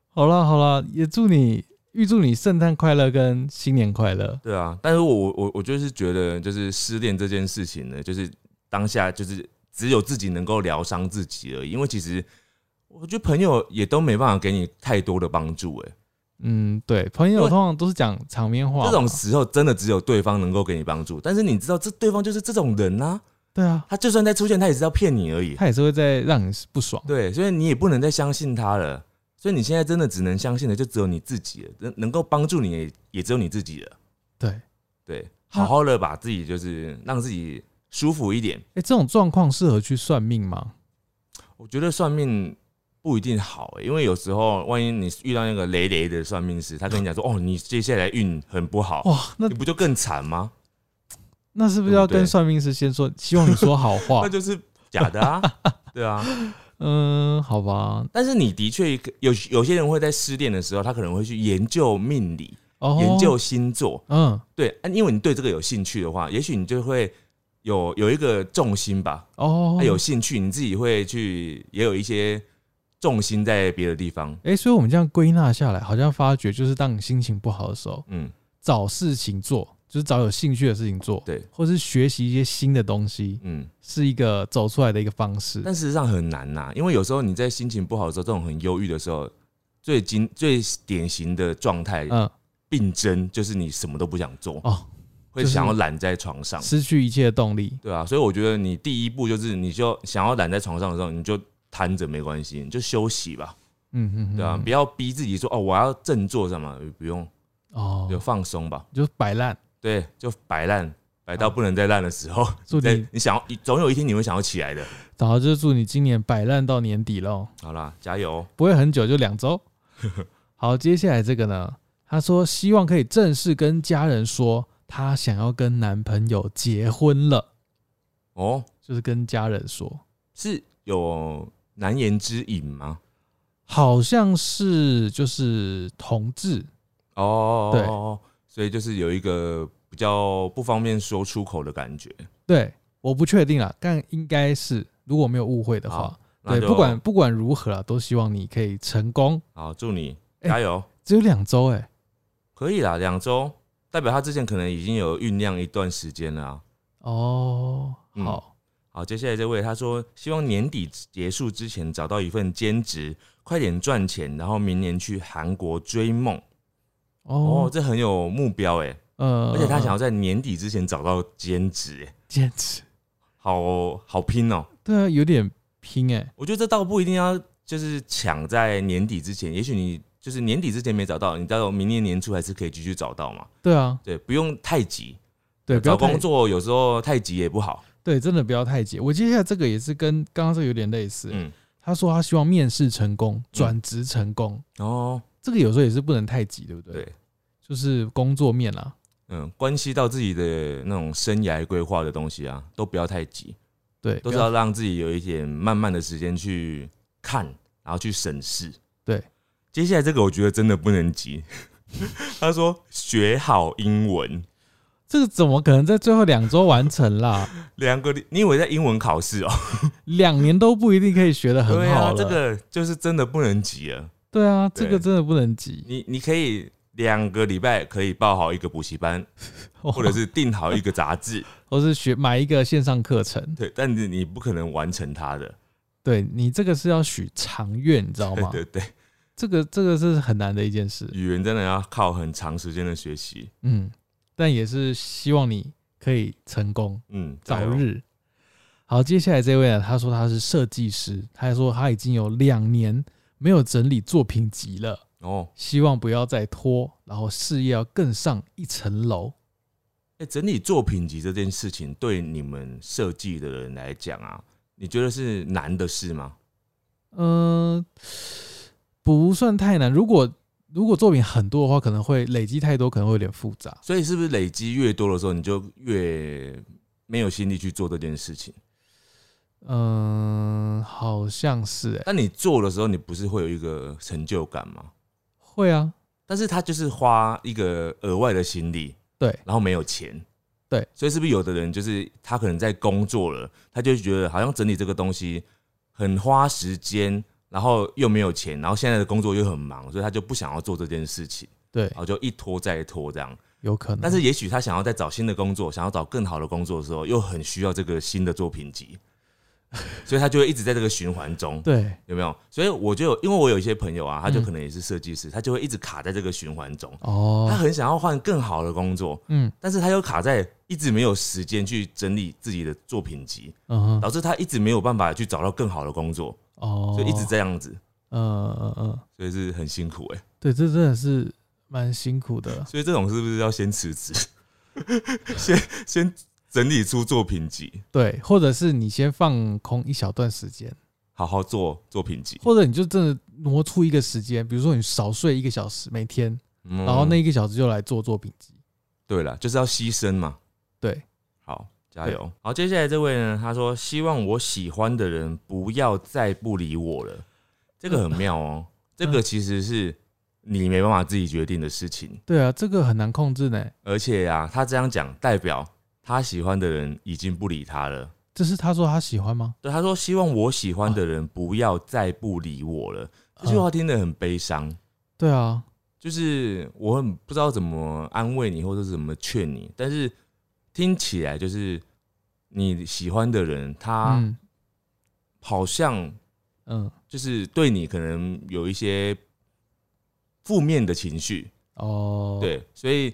好了好了，也祝你预祝你圣诞快乐跟新年快乐。对啊，但是我我我就是觉得，就是失恋这件事情呢，就是当下就是只有自己能够疗伤自己而已，因为其实我觉得朋友也都没办法给你太多的帮助，哎，嗯，对，朋友通常都是讲场面话，这种时候真的只有对方能够给你帮助，但是你知道，这对方就是这种人啊，对啊，他就算再出现，他也是要骗你而已，他也是会在让你不爽。对，所以你也不能再相信他了。所以你现在真的只能相信的就只有你自己了，能能够帮助你也也只有你自己了。对，对，好好的把自己就是让自己舒服一点。哎，这种状况适合去算命吗？我觉得算命不一定好、欸，因为有时候万一你遇到那个雷雷的算命师，他跟你讲说，哦，你接下来运很不好，哇，那你不就更惨吗？那是不是要跟算命师先说，希望你说好话 那？就是假的啊，对啊。嗯，好吧，但是你的确有有些人会在失恋的时候，他可能会去研究命理、哦，研究星座，嗯，对，啊因为你对这个有兴趣的话，也许你就会有有一个重心吧，哦他，有兴趣，你自己会去也有一些重心在别的地方。哎、所以我们这样归纳下来，好像发觉就是当你心情不好的时候，嗯，找事情做，就是找有兴趣的事情做，对，或是学习一些新的东西，嗯，是一个走出来的一个方式。但事实上很难呐、因为有时候你在心情不好的时候，这种很忧郁的时候，最经最典型的状态嗯，病症就是你什么都不想做，哦，会想要懒在床上。失去一切的动力。对啊，所以我觉得你第一步就是，你就想要懒在床上的时候，你就瘫着没关系，你就休息吧，嗯嗯，嗯对啊，嗯不要逼自己说哦，我要振作什么，不用，哦，就放松吧，就摆烂。对，就摆烂，摆到不能再烂的时候，祝你，你想要，总有一天你会想要起来的。然后就是祝你今年摆烂到年底喽，好啦，加油！不会很久，就两周。好，接下来这个呢，他说希望可以正式跟家人说，他想要跟男朋友结婚了，哦，就是跟家人说，是有难言之隐吗？好像是就是同志，哦，对所以就是有一个比较不方便说出口的感觉。对，我不确定啦，但应该是，如果没有误会的话对，不管不管如何啊，都希望你可以成功。好，祝你哎加油，只有两周哎，可以啦，两周，代表他之前可能已经有酝酿一段时间了啊。哦，嗯好，接下来这位他说，希望年底结束之前找到一份兼职，快点赚钱，然后明年去韩国追梦。哦，哦，这很有目标哎，呃，而且他想要在年底之前找到兼职，哎，坚持，好好拼哦。对啊，有点拼哎，我觉得这倒不一定要就是抢在年底之前，也许你就是年底之前没找到，你到明年年初还是可以继续找到嘛。对啊，对，不用太急。对，找工作有时候太急也不好。对，真的不要太急。我接下来这个也是跟刚刚这个有点类似。嗯，他说他希望面试成功，转职成功。哦，这个有时候也是不能太急，对不对？对，就是工作面啦。嗯，关系到自己的那种生涯规划的东西啊，都不要太急，对，都是要让自己有一点慢慢的时间去看，然后去审视。对，接下来这个我觉得真的不能急。他说学好英文，这个怎么可能在最后两周完成啦？两个你以为在英文考试哦？两年都不一定可以学得很对啊，好了。这个就是真的不能急了。对啊，对这个真的不能急，你你可以两个礼拜可以报好一个补习班，或者是订好一个杂志，或是学买一个线上课程。对，但是你不可能完成它的。对你这个是要许长愿，你知道吗？对对对，这个这个是很难的一件事。语言真的要靠很长时间的学习。嗯，但也是希望你可以成功，嗯，早日。好，接下来这位呢，他说他是设计师，他还说他已经有两年没有整理作品集了，哦，希望不要再拖，然后事业要更上一层楼。哎、整理作品集这件事情，对你们设计的人来讲啊，你觉得是难的事吗？嗯、不算太难。如果如果作品很多的话，可能会累积太多，可能会有点复杂。所以是不是累积越多的时候，你就越没有心力去做这件事情？嗯、好像是哎、那你做的时候，你不是会有一个成就感吗？会啊，但是他就是花一个额外的心力，对然后没有钱，对，所以是不是有的人就是他可能在工作了，他就觉得好像整理这个东西很花时间，然后又没有钱，然后现在的工作又很忙，所以他就不想要做这件事情，对然，后就一拖再拖这样。有可能。但是也许他想要再找新的工作，想要找更好的工作的时候，又很需要这个新的作品集，所以他就会一直在这个循环中。对，有没有？所以我就因为我有一些朋友啊，他就嗯可能也是设计师，他就会一直卡在这个循环中。哦他哦，很想要换更好的工作，嗯但是他又卡在一直没有时间去整理自己的作品集，嗯哼，导致他一直没有办法去找到更好的工作，哦，所以一直这样子，嗯嗯嗯，所以是很辛苦哎、对，这真的是蛮辛苦的。所以这种是不是要先辞职，先先整理出作品集，对，或者是你先放空一小段时间，好好做作品集，或者你就真的挪出一个时间，比如说你少睡一个小时每天，然然后那一个小时就来做作品集。对了，就是要牺牲嘛。对，好，加油！好，接下来这位呢，他说希望我喜欢的人不要再不理我了，这个很妙哦。这个其实是你没办法自己决定的事情，对啊，这个很难控制呢。而且啊，他这样讲代表他喜欢的人已经不理他了，这是他说他喜欢吗？对，他说希望我喜欢的人不要再不理我了。这句话听得很悲伤，对啊，就是我很不知道怎么安慰你，或者是怎么劝你，但是听起来就是你喜欢的人，他嗯好像嗯。就是对你可能有一些负面的情绪，哦，对，所以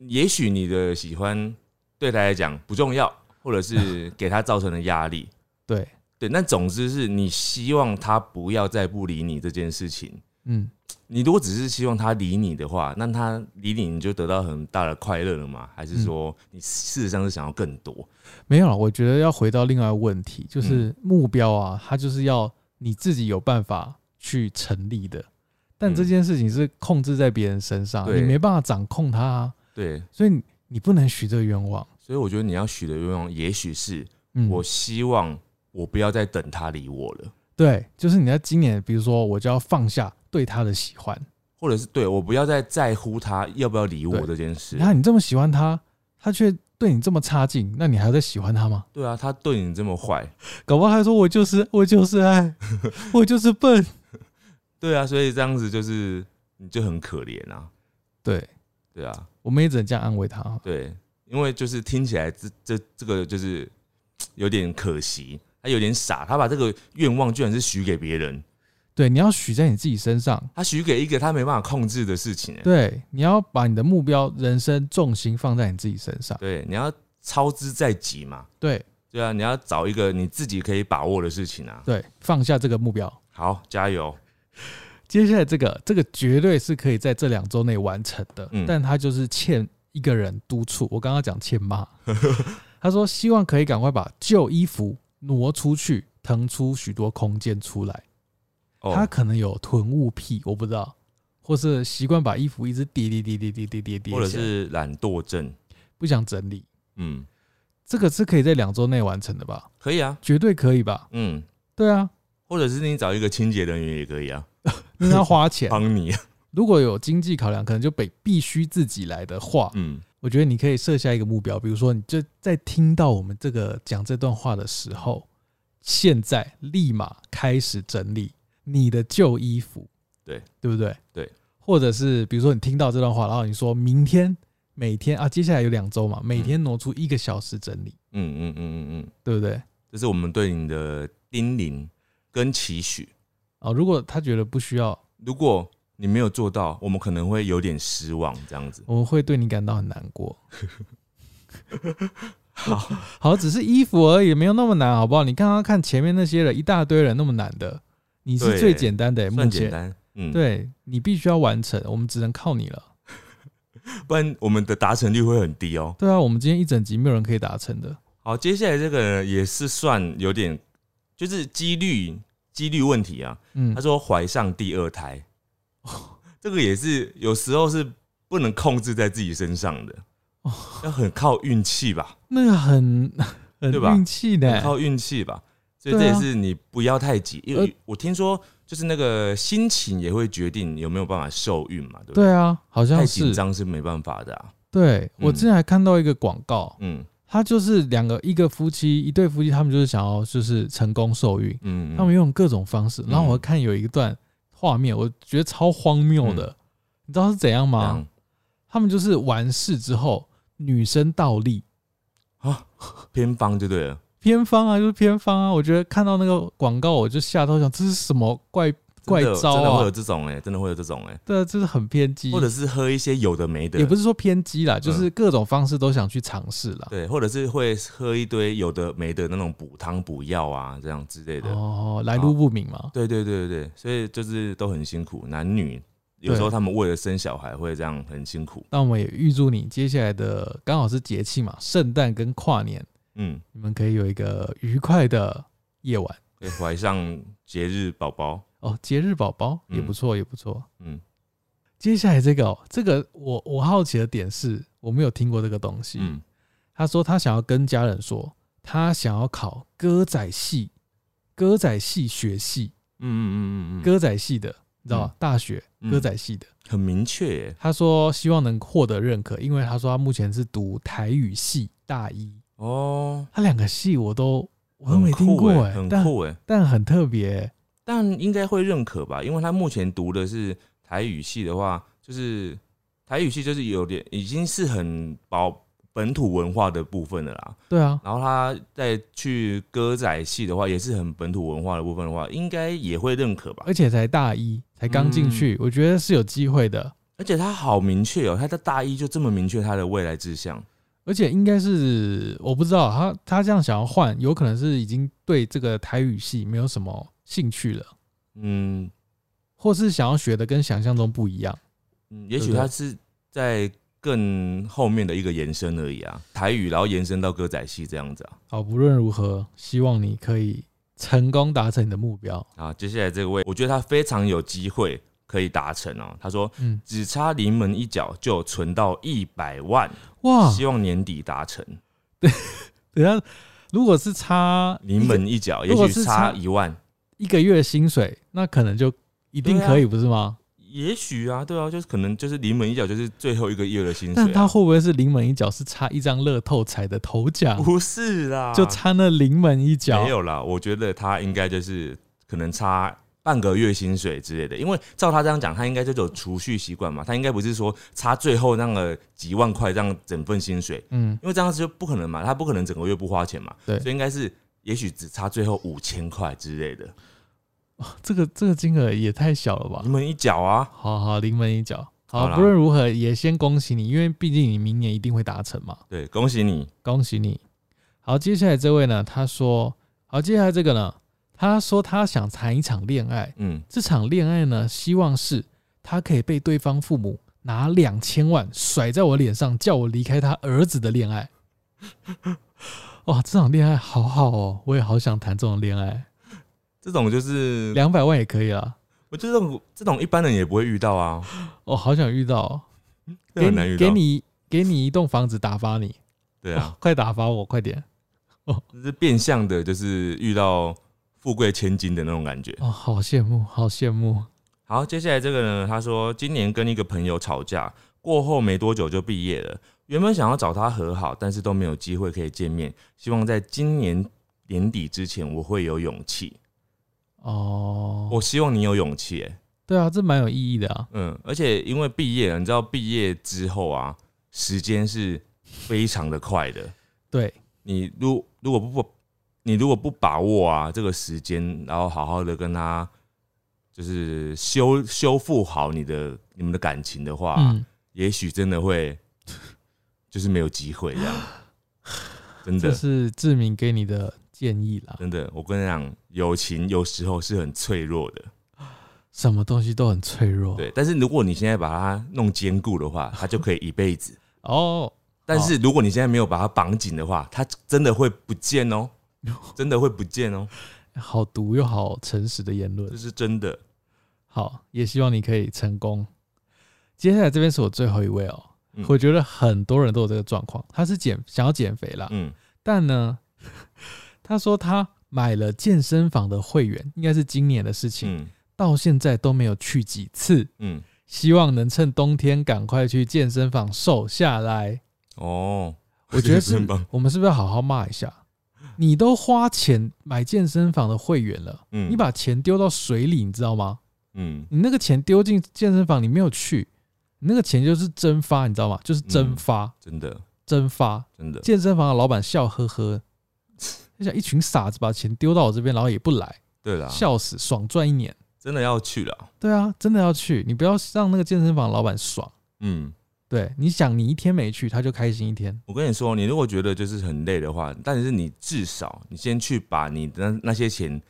也许你的喜欢对他来讲不重要，或者是给他造成的压力，对，对，那总之是你希望他不要再不理你这件事情。嗯。你如果只是希望他理你的话，那他理你你就得到很大的快乐了吗？还是说你事实上是想要更多？没有了。我觉得要回到另外一个问题，嗯就是目标啊，它就是要你自己有办法去成立的，但嗯。这件事情是控制在别人身上，对。你没办法掌控它啊，对，所以你你不能许这个愿望。所以我觉得你要许的愿望，也许是嗯，我希望我不要再等他理我了，对，就是你在今年，比如说我就要放下对他的喜欢，或者是对我不要再在乎他要不要理我对这件事你。看你这么喜欢他，他却对你这么差劲，那你还要再喜欢他吗？对啊，他对你这么坏，搞不好还说我就是我就是爱，我就是笨。对啊，所以这样子就是你就很可怜啊，对，对啊，我们也只能这样安慰他。对，因为就是听起来这这这个就是有点可惜，他有点傻，他把这个愿望居然是许给别人，对，你要许在你自己身上。他许给一个他没办法控制的事情、欸，对，你要把你的目标、人生重心放在你自己身上。对，你要操之在己嘛，对对啊，你要找一个你自己可以把握的事情啊，对，放下这个目标。好，加油，接下来这个，这个绝对是可以在这两周内完成的，嗯但他就是欠一个人督促。我刚刚讲欠骂，他说希望可以赶快把旧衣服挪出去，腾出许多空间出来。哦，他可能有囤物癖，我不知道，或是习惯把衣服一直叠叠叠叠叠叠叠叠，或者是懒惰症，不想整理。嗯，这个是可以在两周内完成的吧？可以啊，绝对可以吧？嗯，对啊，或者是你找一个清洁人员也可以啊，因为要花钱。帮你，如果有经济考量，可能就得必须自己来的话，嗯，我觉得你可以设下一个目标，比如说，你就在听到我们这个讲这段话的时候，现在立马开始整理你的旧衣服，对对不对？对，或者是比如说你听到这段话，然后你说明天每天啊，接下来有两周嘛，每天挪出一个小时整理，嗯嗯嗯嗯嗯，对不对？这是我们对你的叮咛跟期许。哦，如果他觉得不需要，如果你没有做到，我们可能会有点失望，这样子。我们会对你感到很难过。好，好，只是衣服而已，没有那么难，好不好？你刚刚看前面那些人，一大堆人那么难的，你是最简单的、欸，目前嗯，，对你必须要完成，我们只能靠你了。不然我们的达成率会很低哦。对啊，我们今天一整集没有人可以达成的。好，接下来这个也是算有点，就是几率几率问题啊。嗯他，说怀上第二胎，这个也是有时候是不能控制在自己身上的，哦 要很靠运气吧，那个很很对吧运气的、很靠运气吧。所以这也是你不要太急，因呃为我听说就是那个心情也会决定有没有办法受孕嘛，对不对？对啊，好像太像紧是。张是没办法的啊。对我嗯之前还看到一个广告，嗯他就是两个一个夫妻一对夫妻，他们就是想要就是成功受孕，嗯，他们用各种方式。然后我看有一段画面，我觉得超荒谬的，你知道是怎样吗？他们就是完事之后，女生倒立，啊，偏方就对了。偏方啊，就是偏方啊。我觉得看到那个广告，我就吓到想，这是什么怪怪招真的会有啊？这种哎、真的会有这种哎、对啊，这是很偏激，或者是喝一些有的没的，也不是说偏激啦，就是各种方式都想去尝试啦。对，或者是会喝一堆有的没的那种补汤补药啊，这样之类的。哦，来路不明嘛。对对对对对，所以就是都很辛苦，男女有时候他们为了生小孩会这样很辛苦。那我们也预祝你接下来的刚好是节气嘛，圣诞跟跨年，嗯，你们可以有一个愉快的夜晚可以怀上节日宝宝。哦。节日宝宝也嗯不错，也不错。嗯接下来这个哦，这个我我好奇的点是，我没有听过这个东西。嗯，他说他想要跟家人说，他想要考歌仔戏，歌仔戏学系，嗯嗯嗯嗯嗯，歌仔戏的，你知道吗？大学嗯歌仔戏的。很明确。他说希望能获得认可，因为他说他目前是读台语系大一，哦，他两个系我都我都很没听过哎、但很酷哎，但很特别、欸。但应该会认可吧，因为他目前读的是台语系的话，就是台语系就是有点已经是很保本土文化的部分的啦。对啊，然后他再去歌仔戏的话，也是很本土文化的部分的话，应该也会认可吧。而且才大一，才刚进去，我觉得是有机会的。而且他好明确哦，他在大一就这么明确他的未来志向。而且应该是我不知道他他这样想要换，有可能是已经对这个台语系没有什么兴趣了，嗯或是想要学的跟想象中不一样。嗯，也许他是在更后面的一个延伸而已啊，台语然后延伸到歌仔戏这样子啊。好，不论如何，希望你可以成功达成你的目标。啊，接下来这位，我觉得他非常有机会可以达成哦。他说嗯，只差临门一脚就存到一百万，哇，希望年底达成。等一下如果是差临门一脚，也如果许是差差一万，一个月薪水，那可能就一定可以，不是吗？也许啊，对啊，就是可能就是临门一脚，就是最后一个月的薪水、但他啊。会不会是临门一脚，是差一张乐透彩的头奖，不是啦，就差那临门一脚？没有啦。我觉得他应该就是可能差半个月薪水之类的，因为照他这样讲，他应该就有储蓄习惯嘛，他应该不是说差最后那个几万块这样整份薪水，嗯，因为这样子就不可能嘛，他不可能整个月不花钱嘛，对所以应该是也许只差最后五千块之类的，这个这个金额也太小了吧临？门一脚啊，好好，临门一脚。好，好不论如何，也先恭喜你，因为毕竟你明年一定会达成嘛，对，恭喜你，恭喜你。好，接下来这位呢，他说，好，接下来这个呢，他说他想谈一场恋爱，嗯，这场恋爱呢，希望是他可以被对方父母拿两千万甩在我脸上，叫我离开他儿子的恋爱。哇，这种恋爱好好哦，我也好想谈这种恋爱，这种就是，两百万也可以啊。我觉得这种这种一般人也不会遇到啊，哦，好想遇到哦、这给很难遇到，你给你给你一栋房子打发你，对啊哦，快打发我，快点哦就是变相的，就是遇到富贵千金的那种感觉。哦，好羡慕，好羡慕。好，接下来这个呢，他说今年跟一个朋友吵架，过后没多久就毕业了。原本想要找他和好，但是都没有机会可以见面。希望在今年年底之前，我会有勇气。哦，我希望你有勇气、欸，对啊，这蛮有意义的啊。嗯，而且因为毕业了，你知道毕业之后啊，时间是非常的快的。对，你如如果不不，你如果不把握啊这个时间，然后好好的跟他就是修修复好你的你们的感情的话，嗯，也许真的会就是没有机会这样。真的，这是志明给你的建议啦。真的，我跟你讲，友情有时候是很脆弱的，什么东西都很脆弱。对。但是如果你现在把它弄坚固的话，它就可以一辈子。哦，但是如果你现在没有把它绑紧的话，它真的会不见哦，真的会不见哦，好毒又好诚实的言论这。是真的。好，也希望你可以成功。接下来这边是我最后一位哦，嗯我觉得很多人都有这个状况，他是减想要减肥啦，嗯，但呢，他说他买了健身房的会员，应该是今年的事情，嗯。到现在都没有去几次，嗯，希望能趁冬天赶快去健身房瘦下来。哦，我觉得是。我们是不是要好好骂一下？你都花钱买健身房的会员了，嗯。你把钱丢到水里，你知道吗？嗯。你那个钱丢进健身房，你没有去，你那个钱就是蒸发，你知道吗？就是蒸发，真的蒸发。真的，健身房的老板笑呵呵，就像一群傻子把钱丢到我这边，然后也不来，对啦，笑死，爽赚一年。真的要去了。对啊，真的要去，你不要让那个健身房老板爽。嗯，对，你想你一天没去，他就开心一天。我跟你说，你如果觉得就是很累的话，但是你至少你先去把你的那那些钱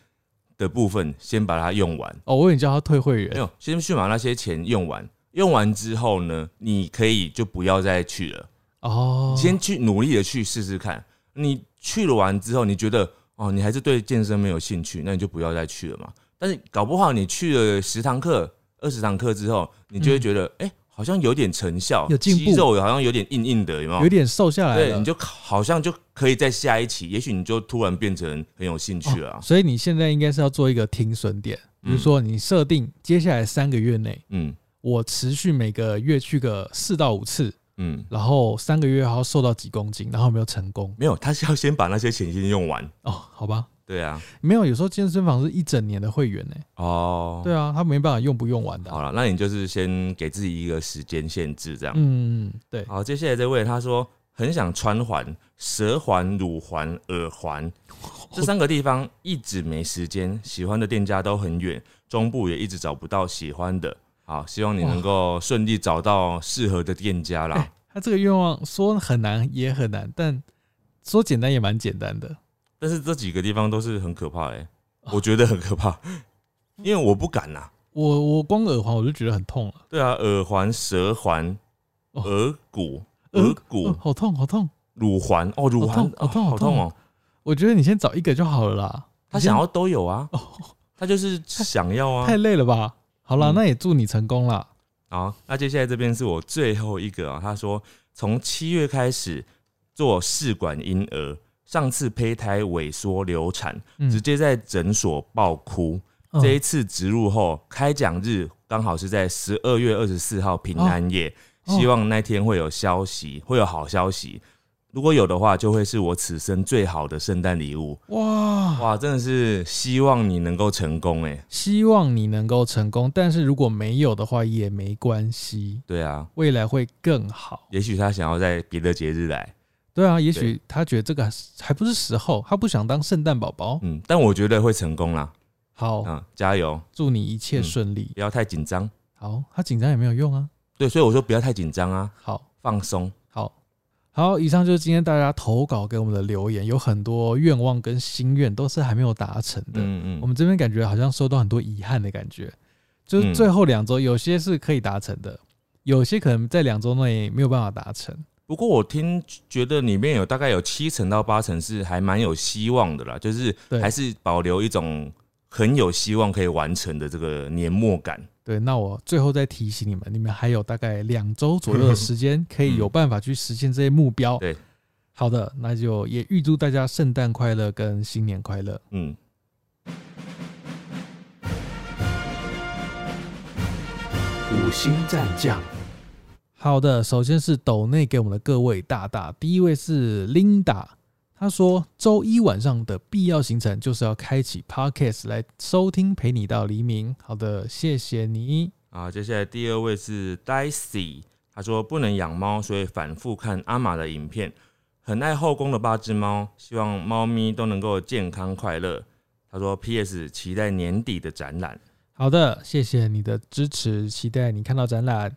的部分先把它用完，哦，我已经叫他退会员。没有，先去把那些钱用完。用完之后呢，你可以就不要再去了，哦，先去努力的去试试看。你去了完之后，你觉得哦，你还是对健身没有兴趣，那你就不要再去了嘛。但是搞不好你去了十堂课、二十堂课之后，你就会觉得，哎、好像有点成效，有进步肌肉好像有点硬硬的，有没有？有点瘦下来对，你。就好像就可以在下一期，也许你就突然变成很有兴趣了啊、所以你现在应该是要做一个停损点，比如说你设定接下来三个月内，嗯我持续每个月去个四到五次，嗯，然后三个月后瘦到几公斤，然后没有成功。没有，他是要先把那些钱先用完。哦，好吧，对啊，没有，有时候健身房是一整年的会员呢。哦，对啊，他没办法用不用完的啊。好了，那你就是先给自己一个时间限制，这样。嗯，对，好，接下来这位他说很想穿环、舌环、乳环、耳环 这三个地方一直没时间，喜欢的店家都很远，中部也一直找不到喜欢的。好，希望你能够顺利找到适合的店家啦。哎他这个愿望说很难也很难，但说简单也蛮简单的。但是这几个地方都是很可怕哎、我觉得很可怕，因为我不敢呐、我我光耳环我就觉得很痛了，对啊，耳环、舌环、哦耳骨、耳耳骨哦、好痛好痛。乳环哦，乳环好痛好痛好痛好痛哦。我觉得你先找一个就好了啦。他想要都有啊，哦，他就是想要啊太。累了吧？好了，嗯那也祝你成功了。好，那接下来这边是我最后一个啊。他说，从七月开始做试管婴儿，上次胚胎萎缩流产，嗯直接在诊所爆哭。嗯这一次植入后，开奖日刚好是在十二月二十四号平安夜，哦希望那天会有消息，会有好消息。如果有的话，就会是我此生最好的圣诞礼物。哇，哇，真的是希望你能够成功哎。希望你能够成功，但是如果没有的话也没关系，对啊，未来会更好。也许他想要在别的节日来，对啊，也许他觉得这个还不是时候，他不想当圣诞宝宝。嗯，但我觉得会成功啦。好，嗯，加油，祝你一切顺利。不要太紧张。好，他紧张也没有用啊。对，所以我说不要太紧张啊，好，放松。好，以上就是今天大家投稿给我们的留言，有很多愿望跟心愿都是还没有达成的。嗯嗯，我们这边感觉好像收到很多遗憾的感觉，就是嗯最后两周有些是可以达成的，有些可能在两周内没有办法达成。不过我听觉得里面有大概有七成到八成是还蛮有希望的啦，就是对还是保留一种很有希望可以完成的这个年末感。对，那我最后再提醒你们，你们还有大概两周左右的 时间，可以有办法去实现这些目标。对，好的，那就也预祝大家圣诞快乐跟新年快乐。嗯，五星战将，好的，首先是斗内给我们的各位大大，第一位是 Linda，她说周一晚上的必要行程就是要开启 Podcast 来收听陪你到黎明。好的，谢谢你。啊，接下来第二位是 Daisy，他说不能养猫，所以反复看阿玛的影片，很爱后宫的八只猫，希望猫咪都能够健康快乐。他说 P.S. 期待年底的展览。好的，谢谢你的支持，期待你看到展览。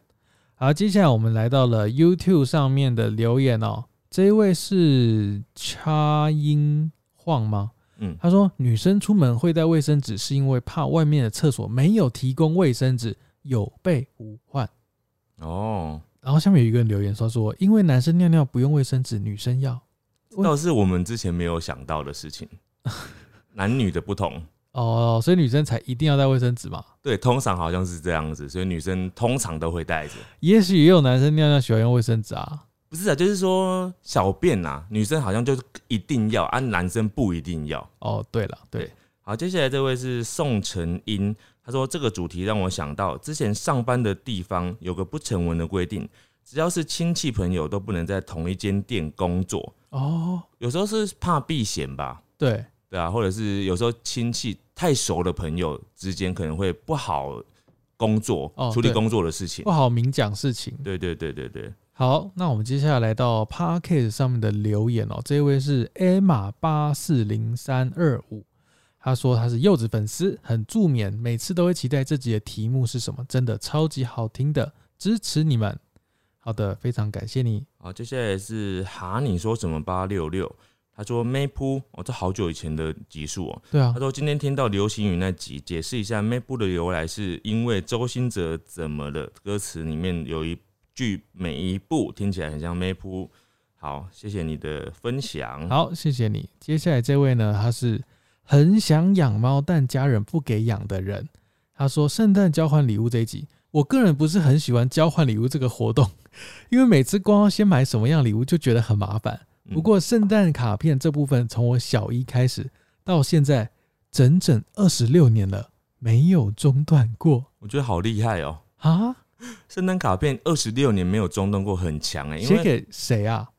好，接下来我们来到了 YouTube 上面的留言哦。这一位是叉音晃吗？嗯，他说女生出门会带卫生纸，是因为怕外面的厕所没有提供卫生纸，有备无患。哦，然后下面有一个人留言说说，因为男生尿尿不用卫生纸，女生要。这倒是我们之前没有想到的事情，男女的不同。哦，所以女生才一定要带卫生纸嘛？对，通常好像是这样子，所以女生通常都会带着。也许也有男生尿尿喜欢用卫生纸啊。不是啊，就是说小便呐、女生好像就是一定要，啊，男生不一定要。哦，对了，对对，好，接下来这位是宋承英，他说这个主题让我想到之前上班的地方有个不成文的规定，只要是亲戚朋友都不能在同一间店工作。哦，有时候是怕避嫌吧，对，对啊，或者是有时候亲戚太熟的朋友之间可能会不好工作，哦处理工作的事情不。好明讲事情。对对对对对，好，那我们接下来来到 p a r k a s 上面的留言哦，这一位是 Emma 八四零三二五，他说他是柚子粉丝，很助眠，每次都会期待这集的题目是什么，真的超级好听的，支持你们。好的，非常感谢你。好，接下来是哈，你说什么八六六？他说 Map 哦，这好久以前的集数哦。对啊他，说今天听到流行语那集，解释一下 Map 的由来，是因为周兴哲怎么了？歌词里面有一句每一步听起来很像 Map。好，谢谢你的分享。，好，谢谢你。接下来这位呢，他是很想养猫但家人不给养的人。他说圣诞交换礼物这一集，我个人不是很喜欢交换礼物这个活动，因为每次光要先买什么样礼物就觉得很麻烦。不过圣诞卡片这部分，从我小一开始到现在整整二十六年了，没有中断过我觉得好厉害哦。啊！圣诞卡片二十六年没有中断过，很强哎、写给谁啊？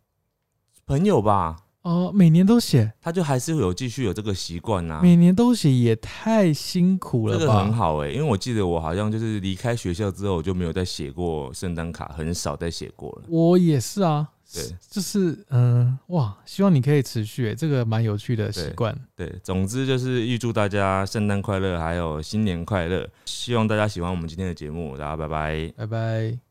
朋友吧，哦，每年都写，他就还是会有继续有这个习惯呐。每年都写也太辛苦了这个很？好哎、因为我记得我好像就是离开学校之后，我就没有再写过圣诞卡，很少再写过了。我也是啊，对就是嗯、哇，希望你可以持续、欸，这个蛮有趣的习惯。对，总之就是预祝大家圣诞快乐，还有新年快乐。希望大家喜欢我们今天的节目，大家拜拜。拜拜。